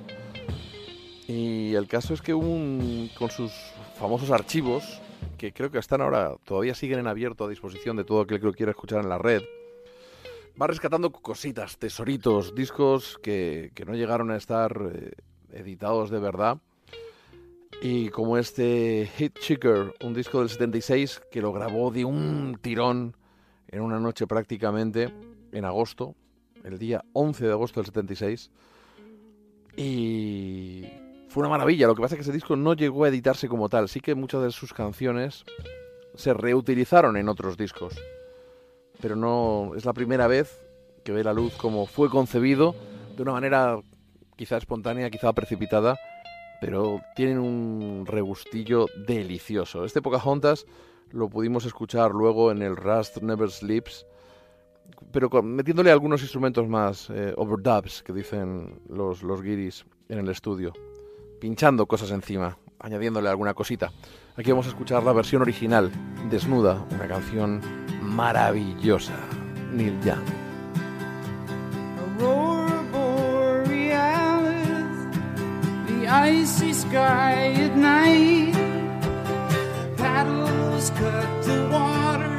Y el caso es que un, con sus famosos archivos, que creo que están ahora, todavía siguen en abierto a disposición de todo aquel que lo quiera escuchar en la red, va rescatando cositas, tesoritos, discos que, que no llegaron a estar eh, editados de verdad. Y como este Hit Chicker, un disco del 76 que lo grabó de un tirón en una noche prácticamente, en agosto, el día 11 de agosto del 76. Y fue una maravilla. Lo que pasa es que ese disco no llegó a editarse como tal. Sí que muchas de sus canciones se reutilizaron en otros discos. Pero no es la primera vez que ve la luz como fue concebido de una manera quizá espontánea, quizá precipitada, pero tienen un regustillo delicioso. Este Pocahontas lo pudimos escuchar luego en el Rust Never Sleeps, pero con- metiéndole algunos instrumentos más, eh, overdubs, que dicen los, los guiris en el estudio, pinchando cosas encima, añadiéndole alguna cosita. Aquí vamos a escuchar la versión original, desnuda, una canción maravillosa. Neil Young. Icy sky at night. Paddles cut the water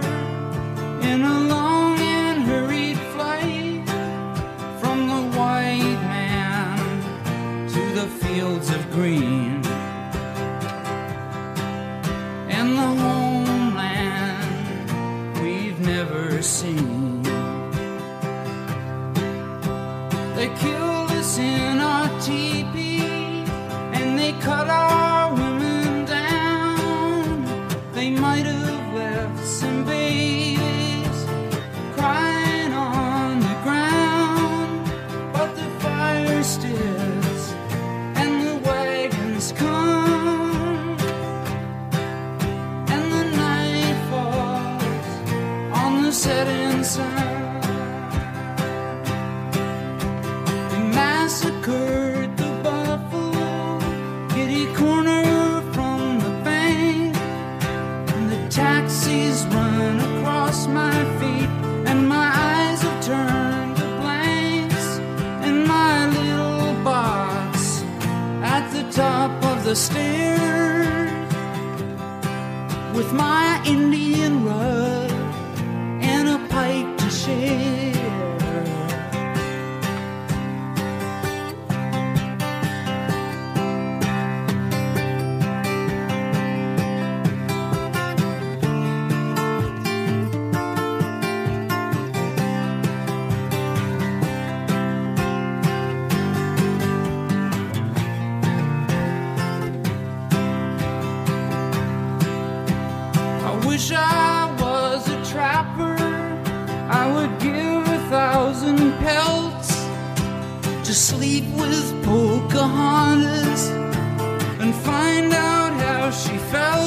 in a long and hurried flight from the white man to the fields of green and the homeland we've never seen. They killed us in our teepee cut off. Top of the stairs with my Indian rug and a pipe to share. And find out how she felt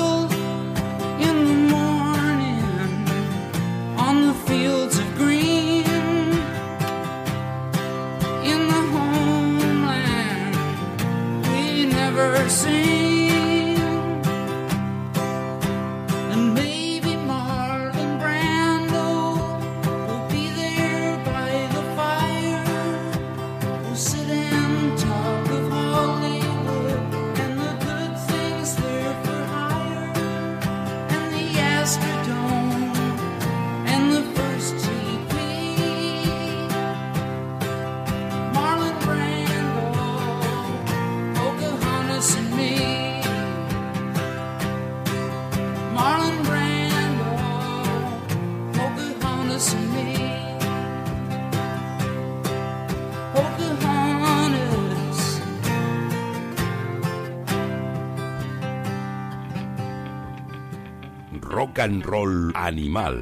and roll animal.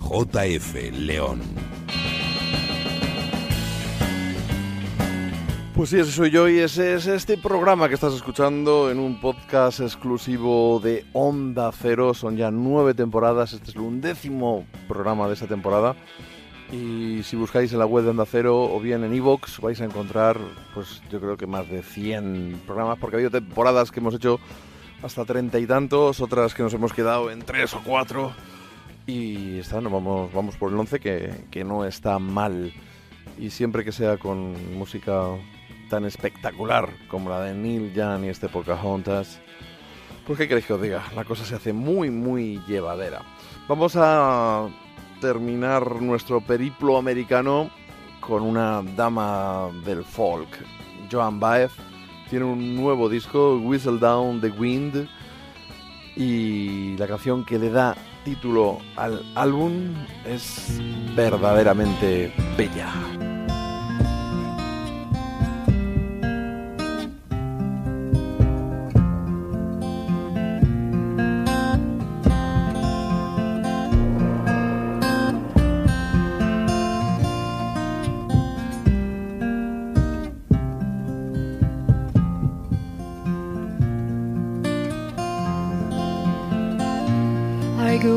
JF León. Pues sí, ese soy yo y ese es este programa que estás escuchando en un podcast exclusivo de Onda Cero. Son ya nueve temporadas, este es el undécimo programa de esta temporada. Y si buscáis en la web de Onda Cero o bien en Evox vais a encontrar, pues yo creo que más de 100 programas, porque ha habido temporadas que hemos hecho hasta treinta y tantos, otras que nos hemos quedado en tres o cuatro. Y está, no, vamos, vamos por el 11 que, que no está mal. Y siempre que sea con música tan espectacular como la de Neil Young y este Pocahontas, pues qué queréis que os diga, la cosa se hace muy, muy llevadera. Vamos a terminar nuestro periplo americano con una dama del folk, Joan Baez. Tiene un nuevo disco, Whistle Down the Wind, y la canción que le da título al álbum es verdaderamente bella.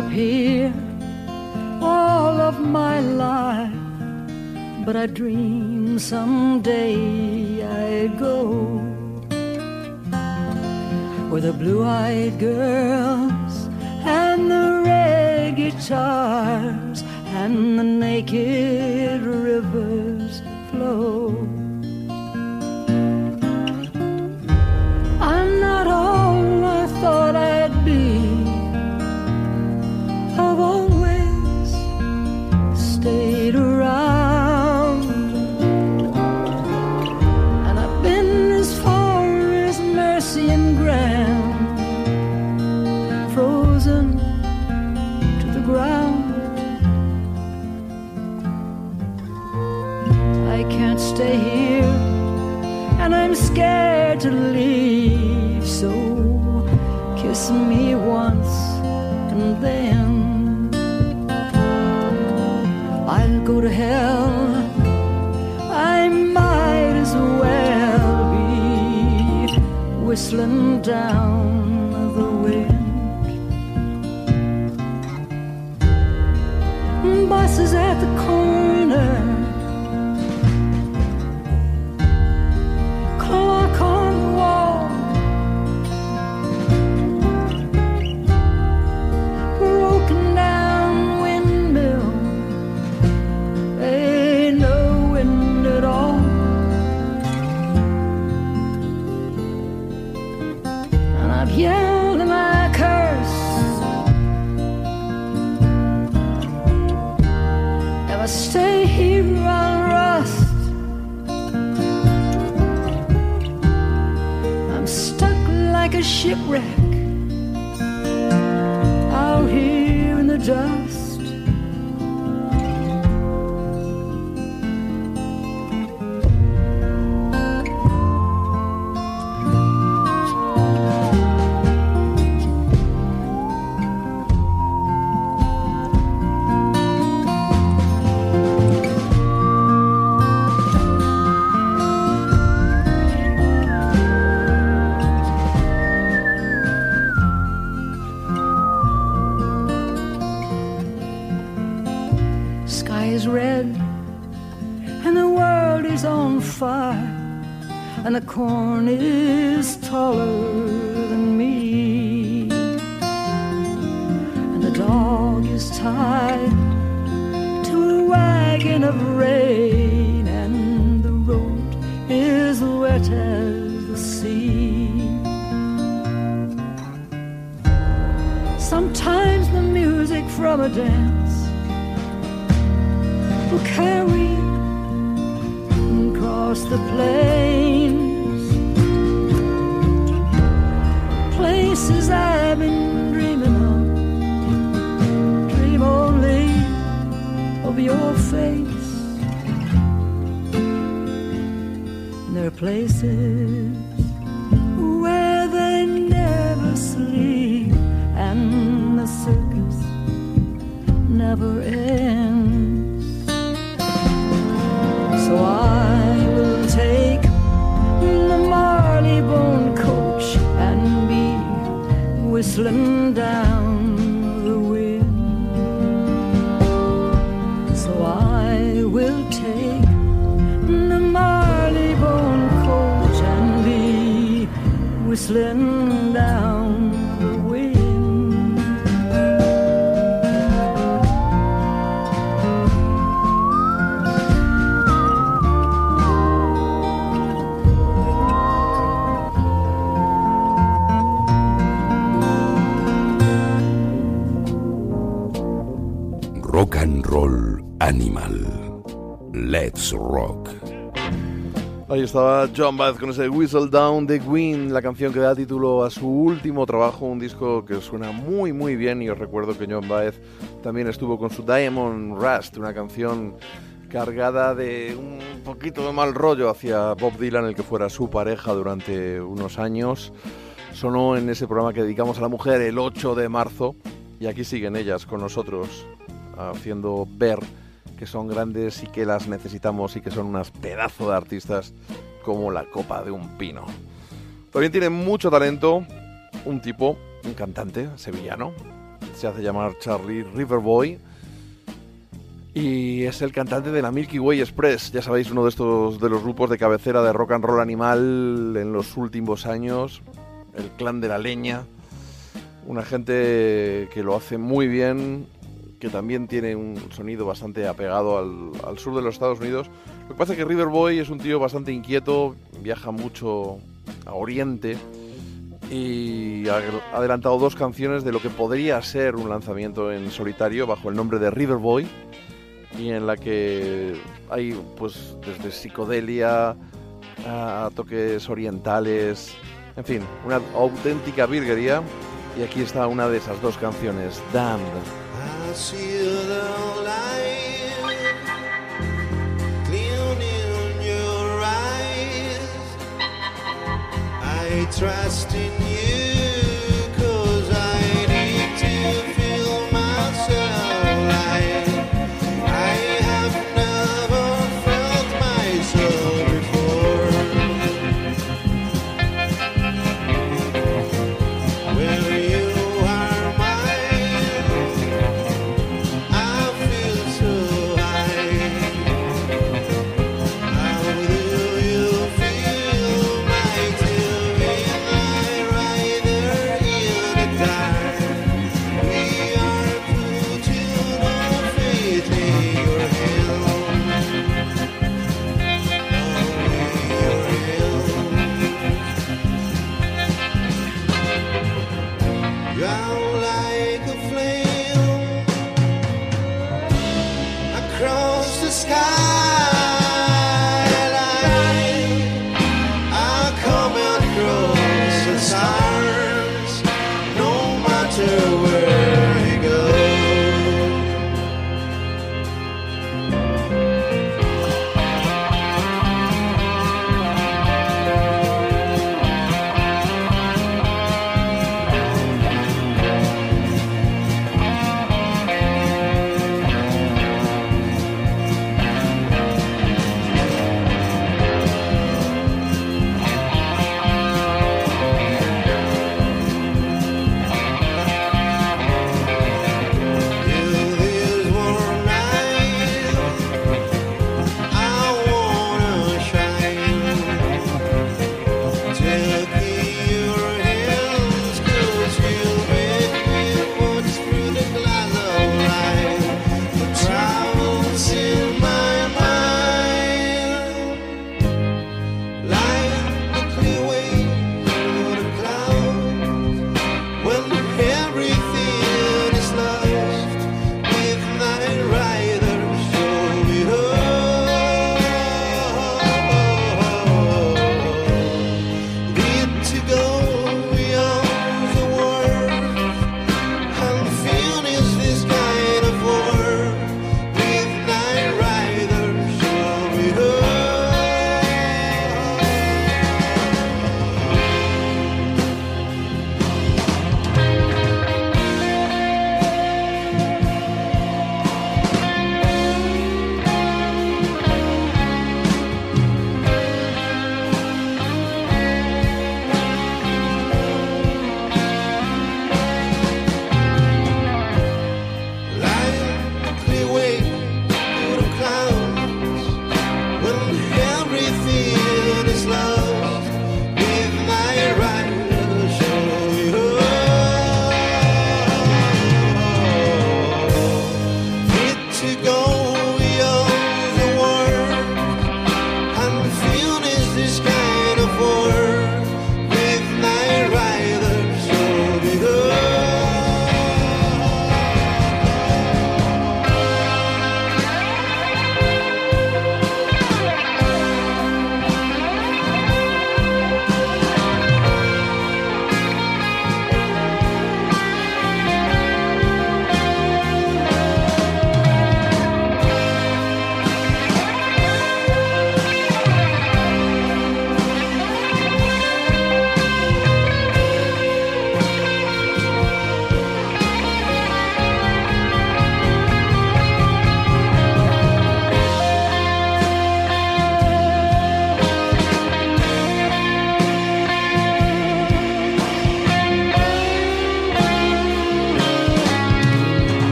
Up here all of my life, but I dream someday I'd go where the blue-eyed girls and the red guitars and the naked rivers flow. So kiss me once, and then I'll go to hell. I might as well be whistling down the wind. Buses at the corner, estaba John Baez con ese Whistle Down the Wind, la canción que da título a su último trabajo, un disco que suena muy muy bien y os recuerdo que John Baez también estuvo con su Diamond Rust, una canción cargada de un poquito de mal rollo hacia Bob Dylan, el que fuera su pareja durante unos años. Sonó en ese programa que dedicamos a la mujer el 8 de marzo y aquí siguen ellas con nosotros haciendo ver que son grandes y que las necesitamos y que son unas pedazos de artistas como la copa de un pino. También tiene mucho talento un tipo, un cantante sevillano, se hace llamar Charlie Riverboy y es el cantante de la Milky Way Express, ya sabéis, uno de estos de los grupos de cabecera de rock and roll animal en los últimos años, el clan de la leña, una gente que lo hace muy bien, que también tiene un sonido bastante apegado al, al sur de los Estados Unidos. Lo que pasa es que Riverboy es un tío bastante inquieto, viaja mucho a Oriente y ha adelantado dos canciones de lo que podría ser un lanzamiento en solitario bajo el nombre de Riverboy y en la que hay pues desde psicodelia a toques orientales, en fin, una auténtica virguería y aquí está una de esas dos canciones, Damned. I see the light clean in your eyes. I trust in you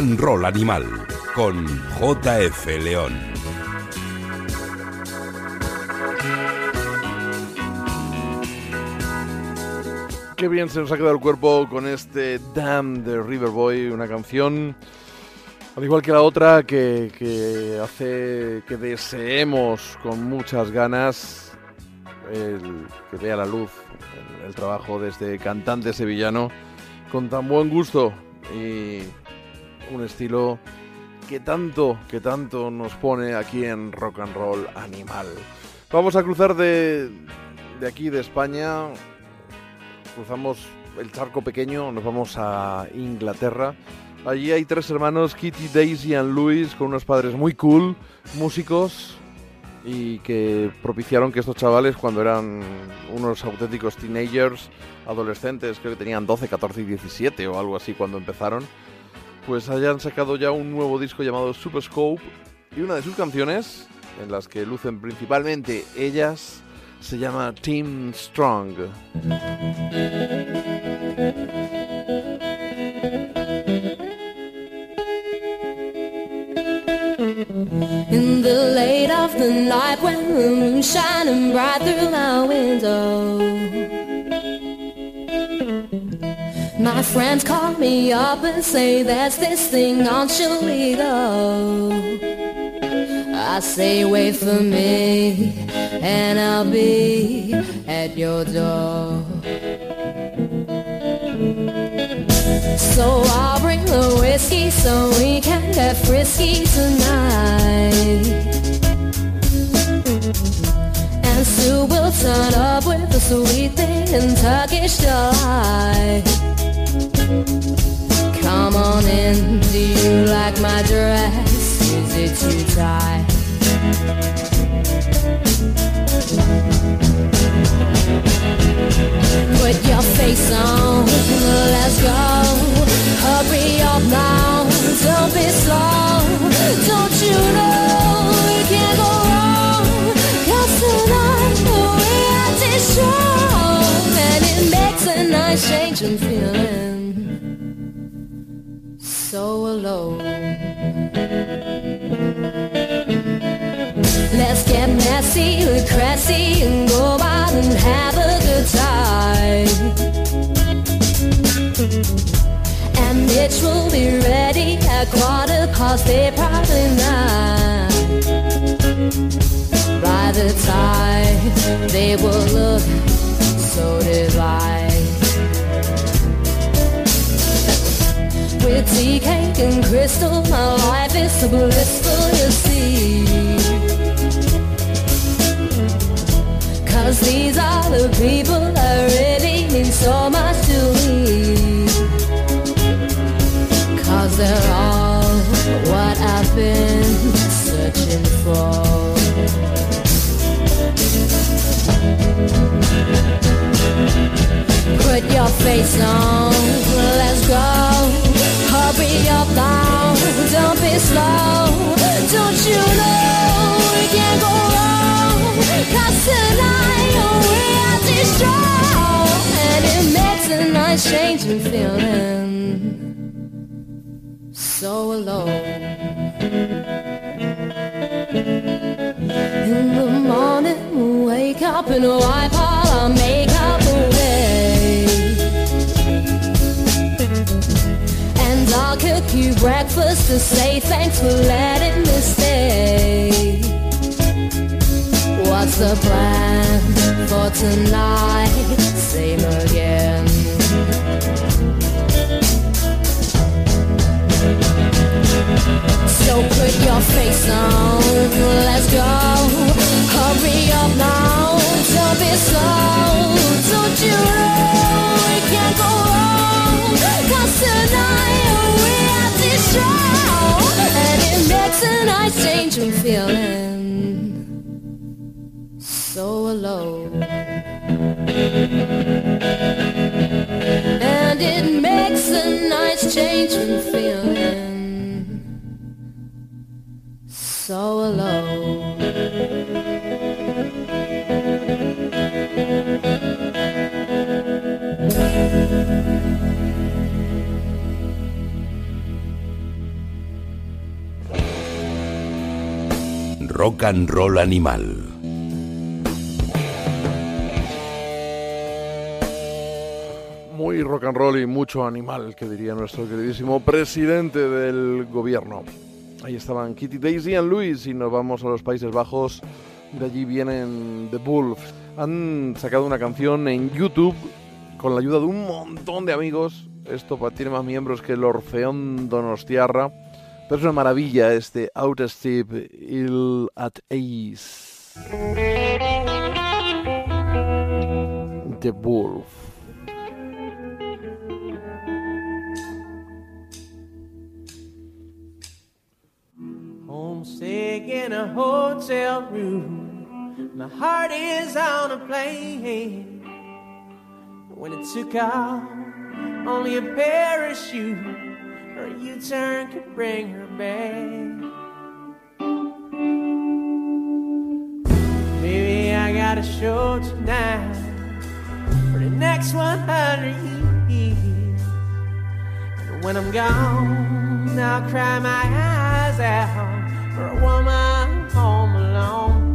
and Roll Animal con JF León. Qué bien se nos ha quedado el cuerpo con este Damn de Riverboy, una canción, al igual que la otra, que, hace que deseemos con muchas ganas el, que vea la luz el, el trabajo de este cantante sevillano con tan buen gusto y un estilo que tanto, que tanto nos pone aquí en Rock and Roll Animal. Vamos a cruzar de, de aquí, de España, cruzamos el charco pequeño, nos vamos a Inglaterra. Allí hay tres hermanos, Kitty, Daisy y Louis, con unos padres muy cool, músicos, y que propiciaron que estos chavales, cuando eran unos auténticos teenagers, adolescentes, creo que tenían 12, 14 y 17 o algo así cuando empezaron, pues hayan sacado ya un nuevo disco llamado Super Scope y una de sus canciones, en las que lucen principalmente ellas, se llama Team Strong. In the of the night when the moon's shining bright through window. My friends call me up and say there's this thing on Toledo. I say wait for me and I'll be at your door. So I'll bring the whiskey so we can get frisky tonight. And Sue will turn up with a sweet thing in Turkish delight. In, do you like my dress? Is it too tight? Put your face on, let's go. Hurry up now, don't be slow. Don't you know we can't go too strong, and it makes a nice change in feeling. So alone. Let's get messy, look crassy, and go out and have a good time. And Mitch will be ready at quarter past eight, probably nine. By the time they will look so divine. With tea cake and crystal, my life is so blissful, you see. Cause these are the people that really mean so much to me. Cause they're all what I've been searching for. Put your face on. Let's go. Don't be slow. Don't you know we can't go wrong? Cause tonight we are. And it makes a nice feeling. So alone. In the morning, wake up and wipe all our makeup And I'll cook you breakfast to say thanks for letting me stay. What's the plan for tonight? Same again. So put your face on, So alone. Rock and roll animal. Muy rock and roll y mucho animal, que diría nuestro queridísimo presidente del gobierno. Ahí estaban Kitty Daisy y Luis y nos vamos a los Países Bajos. De allí vienen The Wolves. Han sacado una canción en YouTube con la ayuda de un montón de amigos. Esto tiene más miembros que el Orfeón Donostiarra. Pero es una maravilla este Out Steve Ill at Ace. The Wolf. In a hotel room. My heart is on a plane. When it took off, only a parachute or a U-turn could bring her back. Baby, I got a show tonight for the next 100 years. And when I'm gone, I'll cry my eyes out for a woman home alone.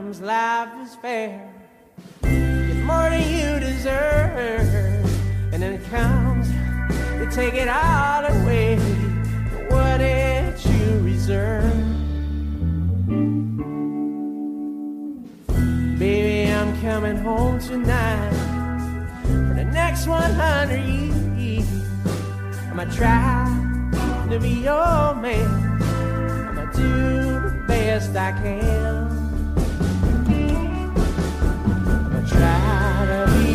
Sometimes life is fair. It's more than you deserve. And then it comes, they take it all away. What did you reserve? Baby, I'm coming home tonight for the next 100 years. I'ma try to be your man. I'ma do the best I can. gonna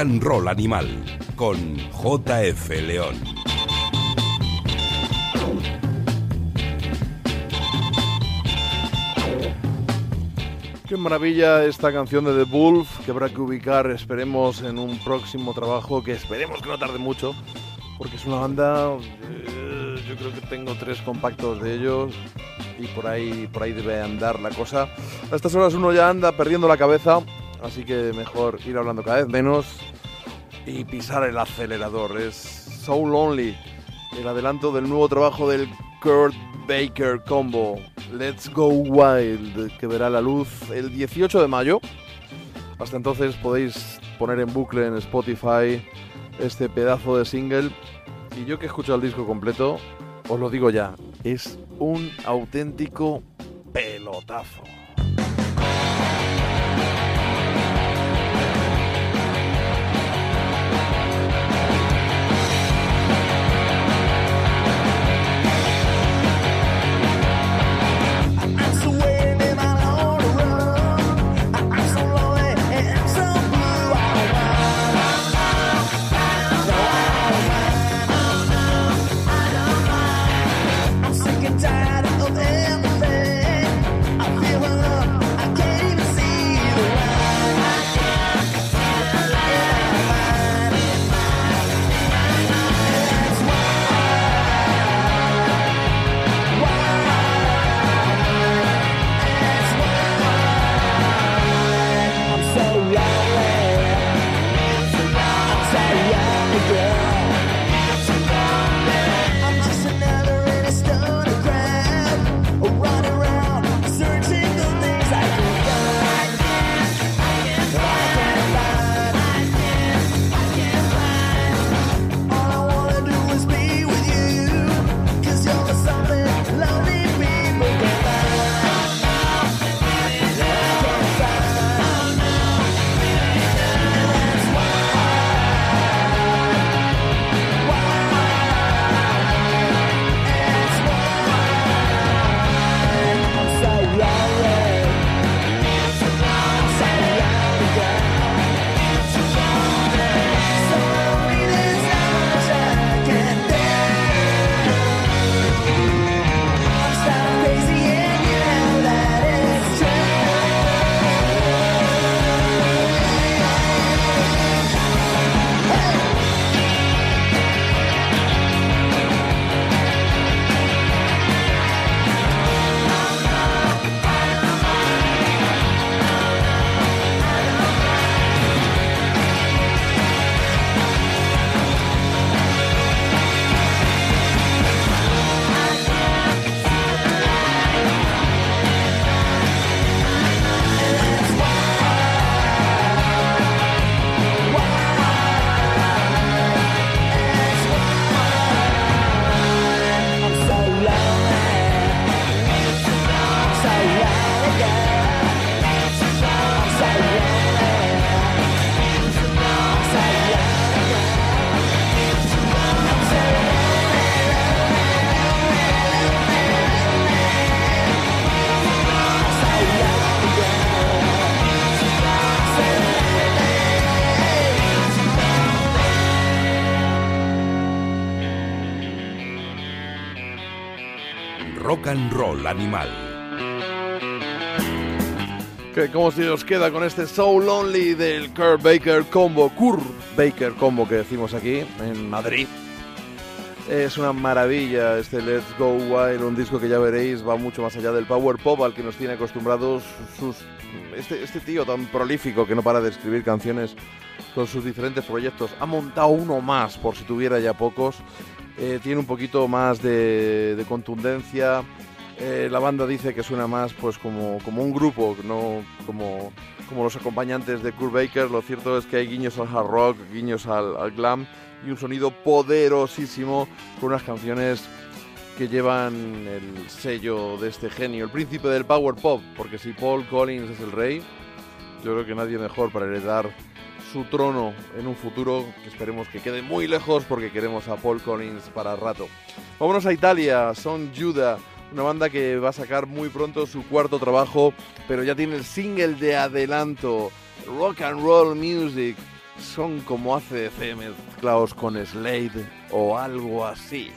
and Animal con JF León. Qué maravilla esta canción de The Wolf que habrá que ubicar, esperemos, en un próximo trabajo que esperemos que no tarde mucho, porque es una banda, eh, yo creo que tengo tres compactos de ellos y por ahí, por ahí debe andar la cosa. A estas horas uno ya anda perdiendo la cabeza, así que mejor ir hablando cada vez menos y pisar el acelerador. Es So Lonely, el adelanto del nuevo trabajo del Kurt Baker Combo, Let's Go Wild, que verá la luz el 18 de mayo. Hasta entonces podéis poner en bucle en Spotify este pedazo de single. Y yo que escucho el disco completo, os lo digo ya, es un auténtico pelotazo. And Roll Animal. Que ¿Cómo se os queda con este So Lonely del Kurt Baker Combo? Kurt Baker Combo que decimos aquí en Madrid. Es una maravilla este Let's Go Wild, un disco que ya veréis va mucho más allá del power pop al que nos tiene acostumbrados este, este tío tan prolífico que no para de escribir canciones con sus diferentes proyectos. Ha montado uno más por si tuviera ya pocos. Eh, tiene un poquito más de, de contundencia. Eh, la banda dice que suena más pues como, como un grupo, no como, como los acompañantes de Kurt Baker. Lo cierto es que hay guiños al hard rock, guiños al, al glam y un sonido poderosísimo con unas canciones que llevan el sello de este genio, el príncipe del power pop, porque si Paul Collins es el rey, Yo creo que nadie mejor para heredar su trono en un futuro que esperemos que quede muy lejos porque queremos a Paul Collins para rato. Vámonos a Italia, son Judah, una banda que va a sacar muy pronto su cuarto trabajo, pero ya tiene el single de adelanto, Rock and Roll Music. Son como ACDC mezclados con Slade o algo así.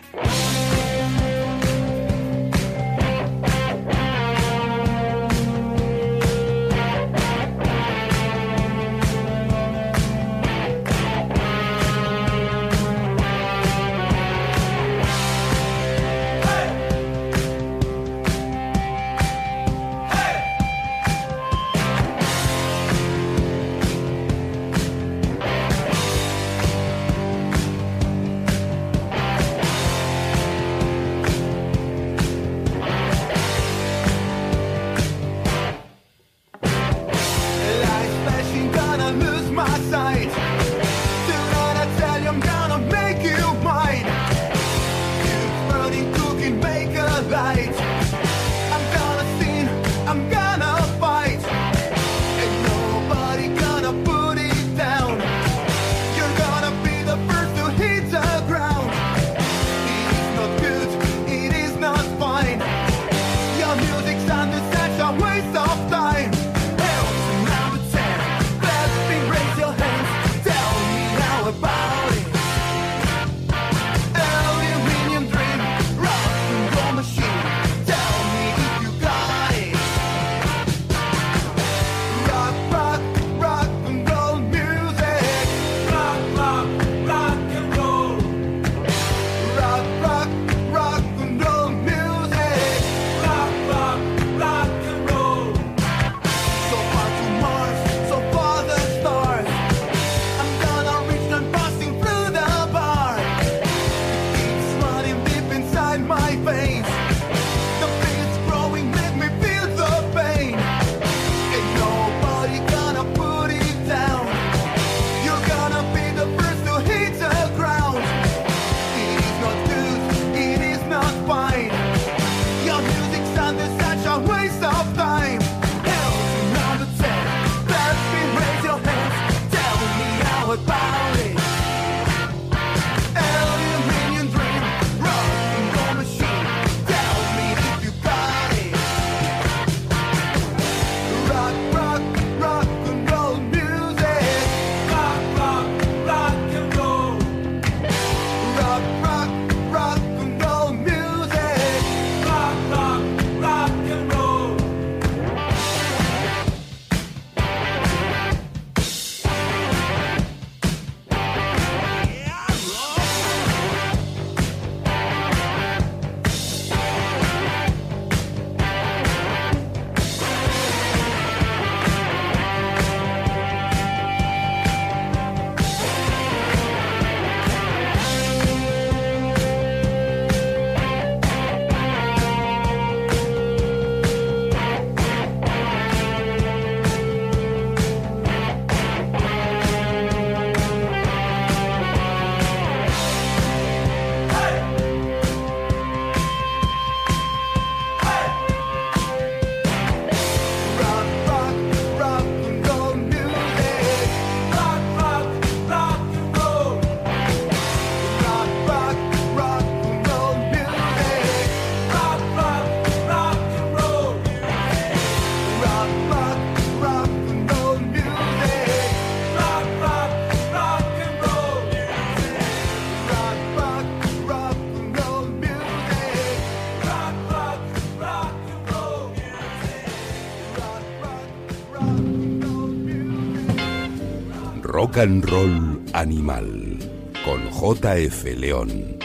Rock and Roll Animal con JF León.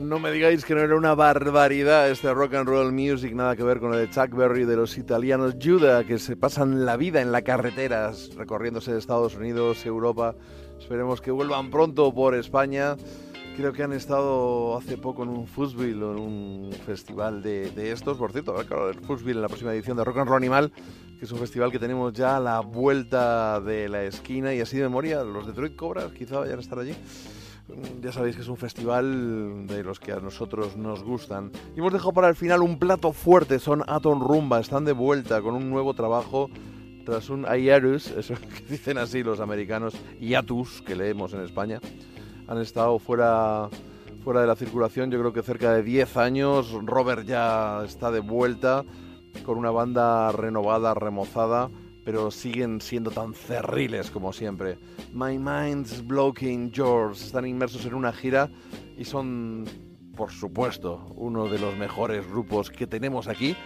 No me digáis que no era una barbaridad este rock and roll music, nada que ver con el de Chuck Berry de los italianos Judah, que se pasan la vida en las carreteras recorriéndose de Estados Unidos, Europa. Esperemos que vuelvan pronto por España. Creo que han estado hace poco en un Foosville o en un festival de, estos. Por cierto, del Foosville en la próxima edición de Rock and Roll Animal, es un festival que tenemos ya a la vuelta de la esquina. Y así de memoria, los Detroit Cobras quizá vayan a estar allí. Ya sabéis que es un festival de los que a nosotros nos gustan. Y hemos dejado para el final un plato fuerte, son Atom Rumba, están de vuelta con un nuevo trabajo tras un hiatus, eso que dicen así los americanos, hiatus, que leemos en España, han estado fuera, fuera de la circulación, yo creo que cerca de 10 años. Robert ya está de vuelta con una banda renovada, remozada, pero siguen siendo tan cerriles como siempre. My Mind's Blocking Yours están inmersos en una gira y son, por supuesto, uno de los mejores grupos que tenemos aquí.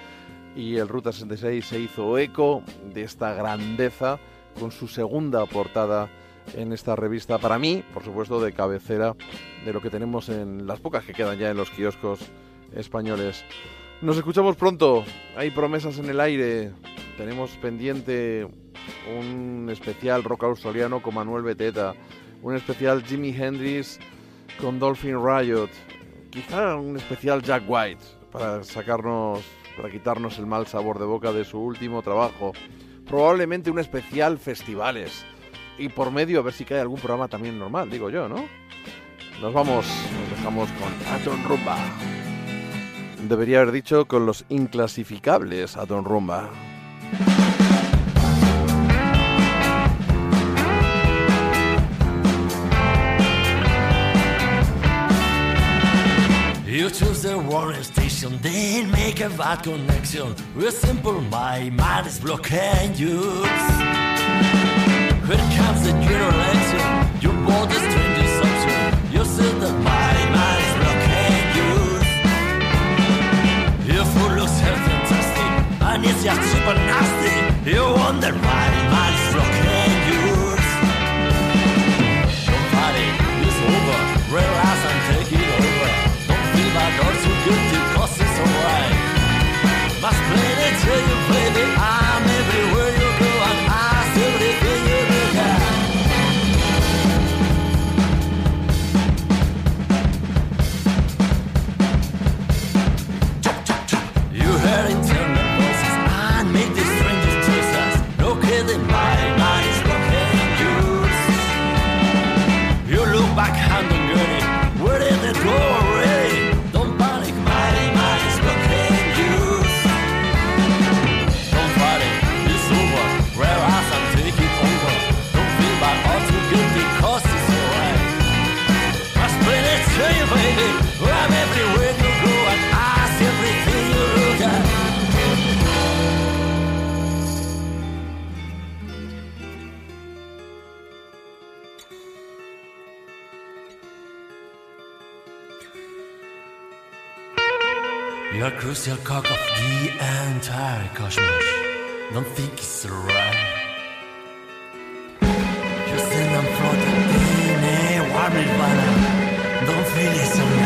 Y el Ruta 66 se hizo eco de esta grandeza con su segunda portada en esta revista, para mí, por supuesto, de cabecera de lo que tenemos en las pocas que quedan ya en los kioscos españoles. Nos escuchamos pronto, hay promesas en el aire, tenemos pendiente un especial rock australiano con Manuel Beteta, un especial Jimi Hendrix con Dolphin Riot, quizá un especial Jack White para sacarnos, para quitarnos el mal sabor de boca de su último trabajo, probablemente un especial festivales. Y por medio a ver si cae algún programa también normal, digo yo, ¿no? Nos vamos, nos dejamos con Atom Rumba. Debería haber dicho con los inclasificables Atom Rumba. You choose the station, make a simple, my is blocking you. A it's just super nasty. You wonder why crucial cock of the entire cosmos. Don't think it's right. You send them floating in a warm nirvana. Don't feel it so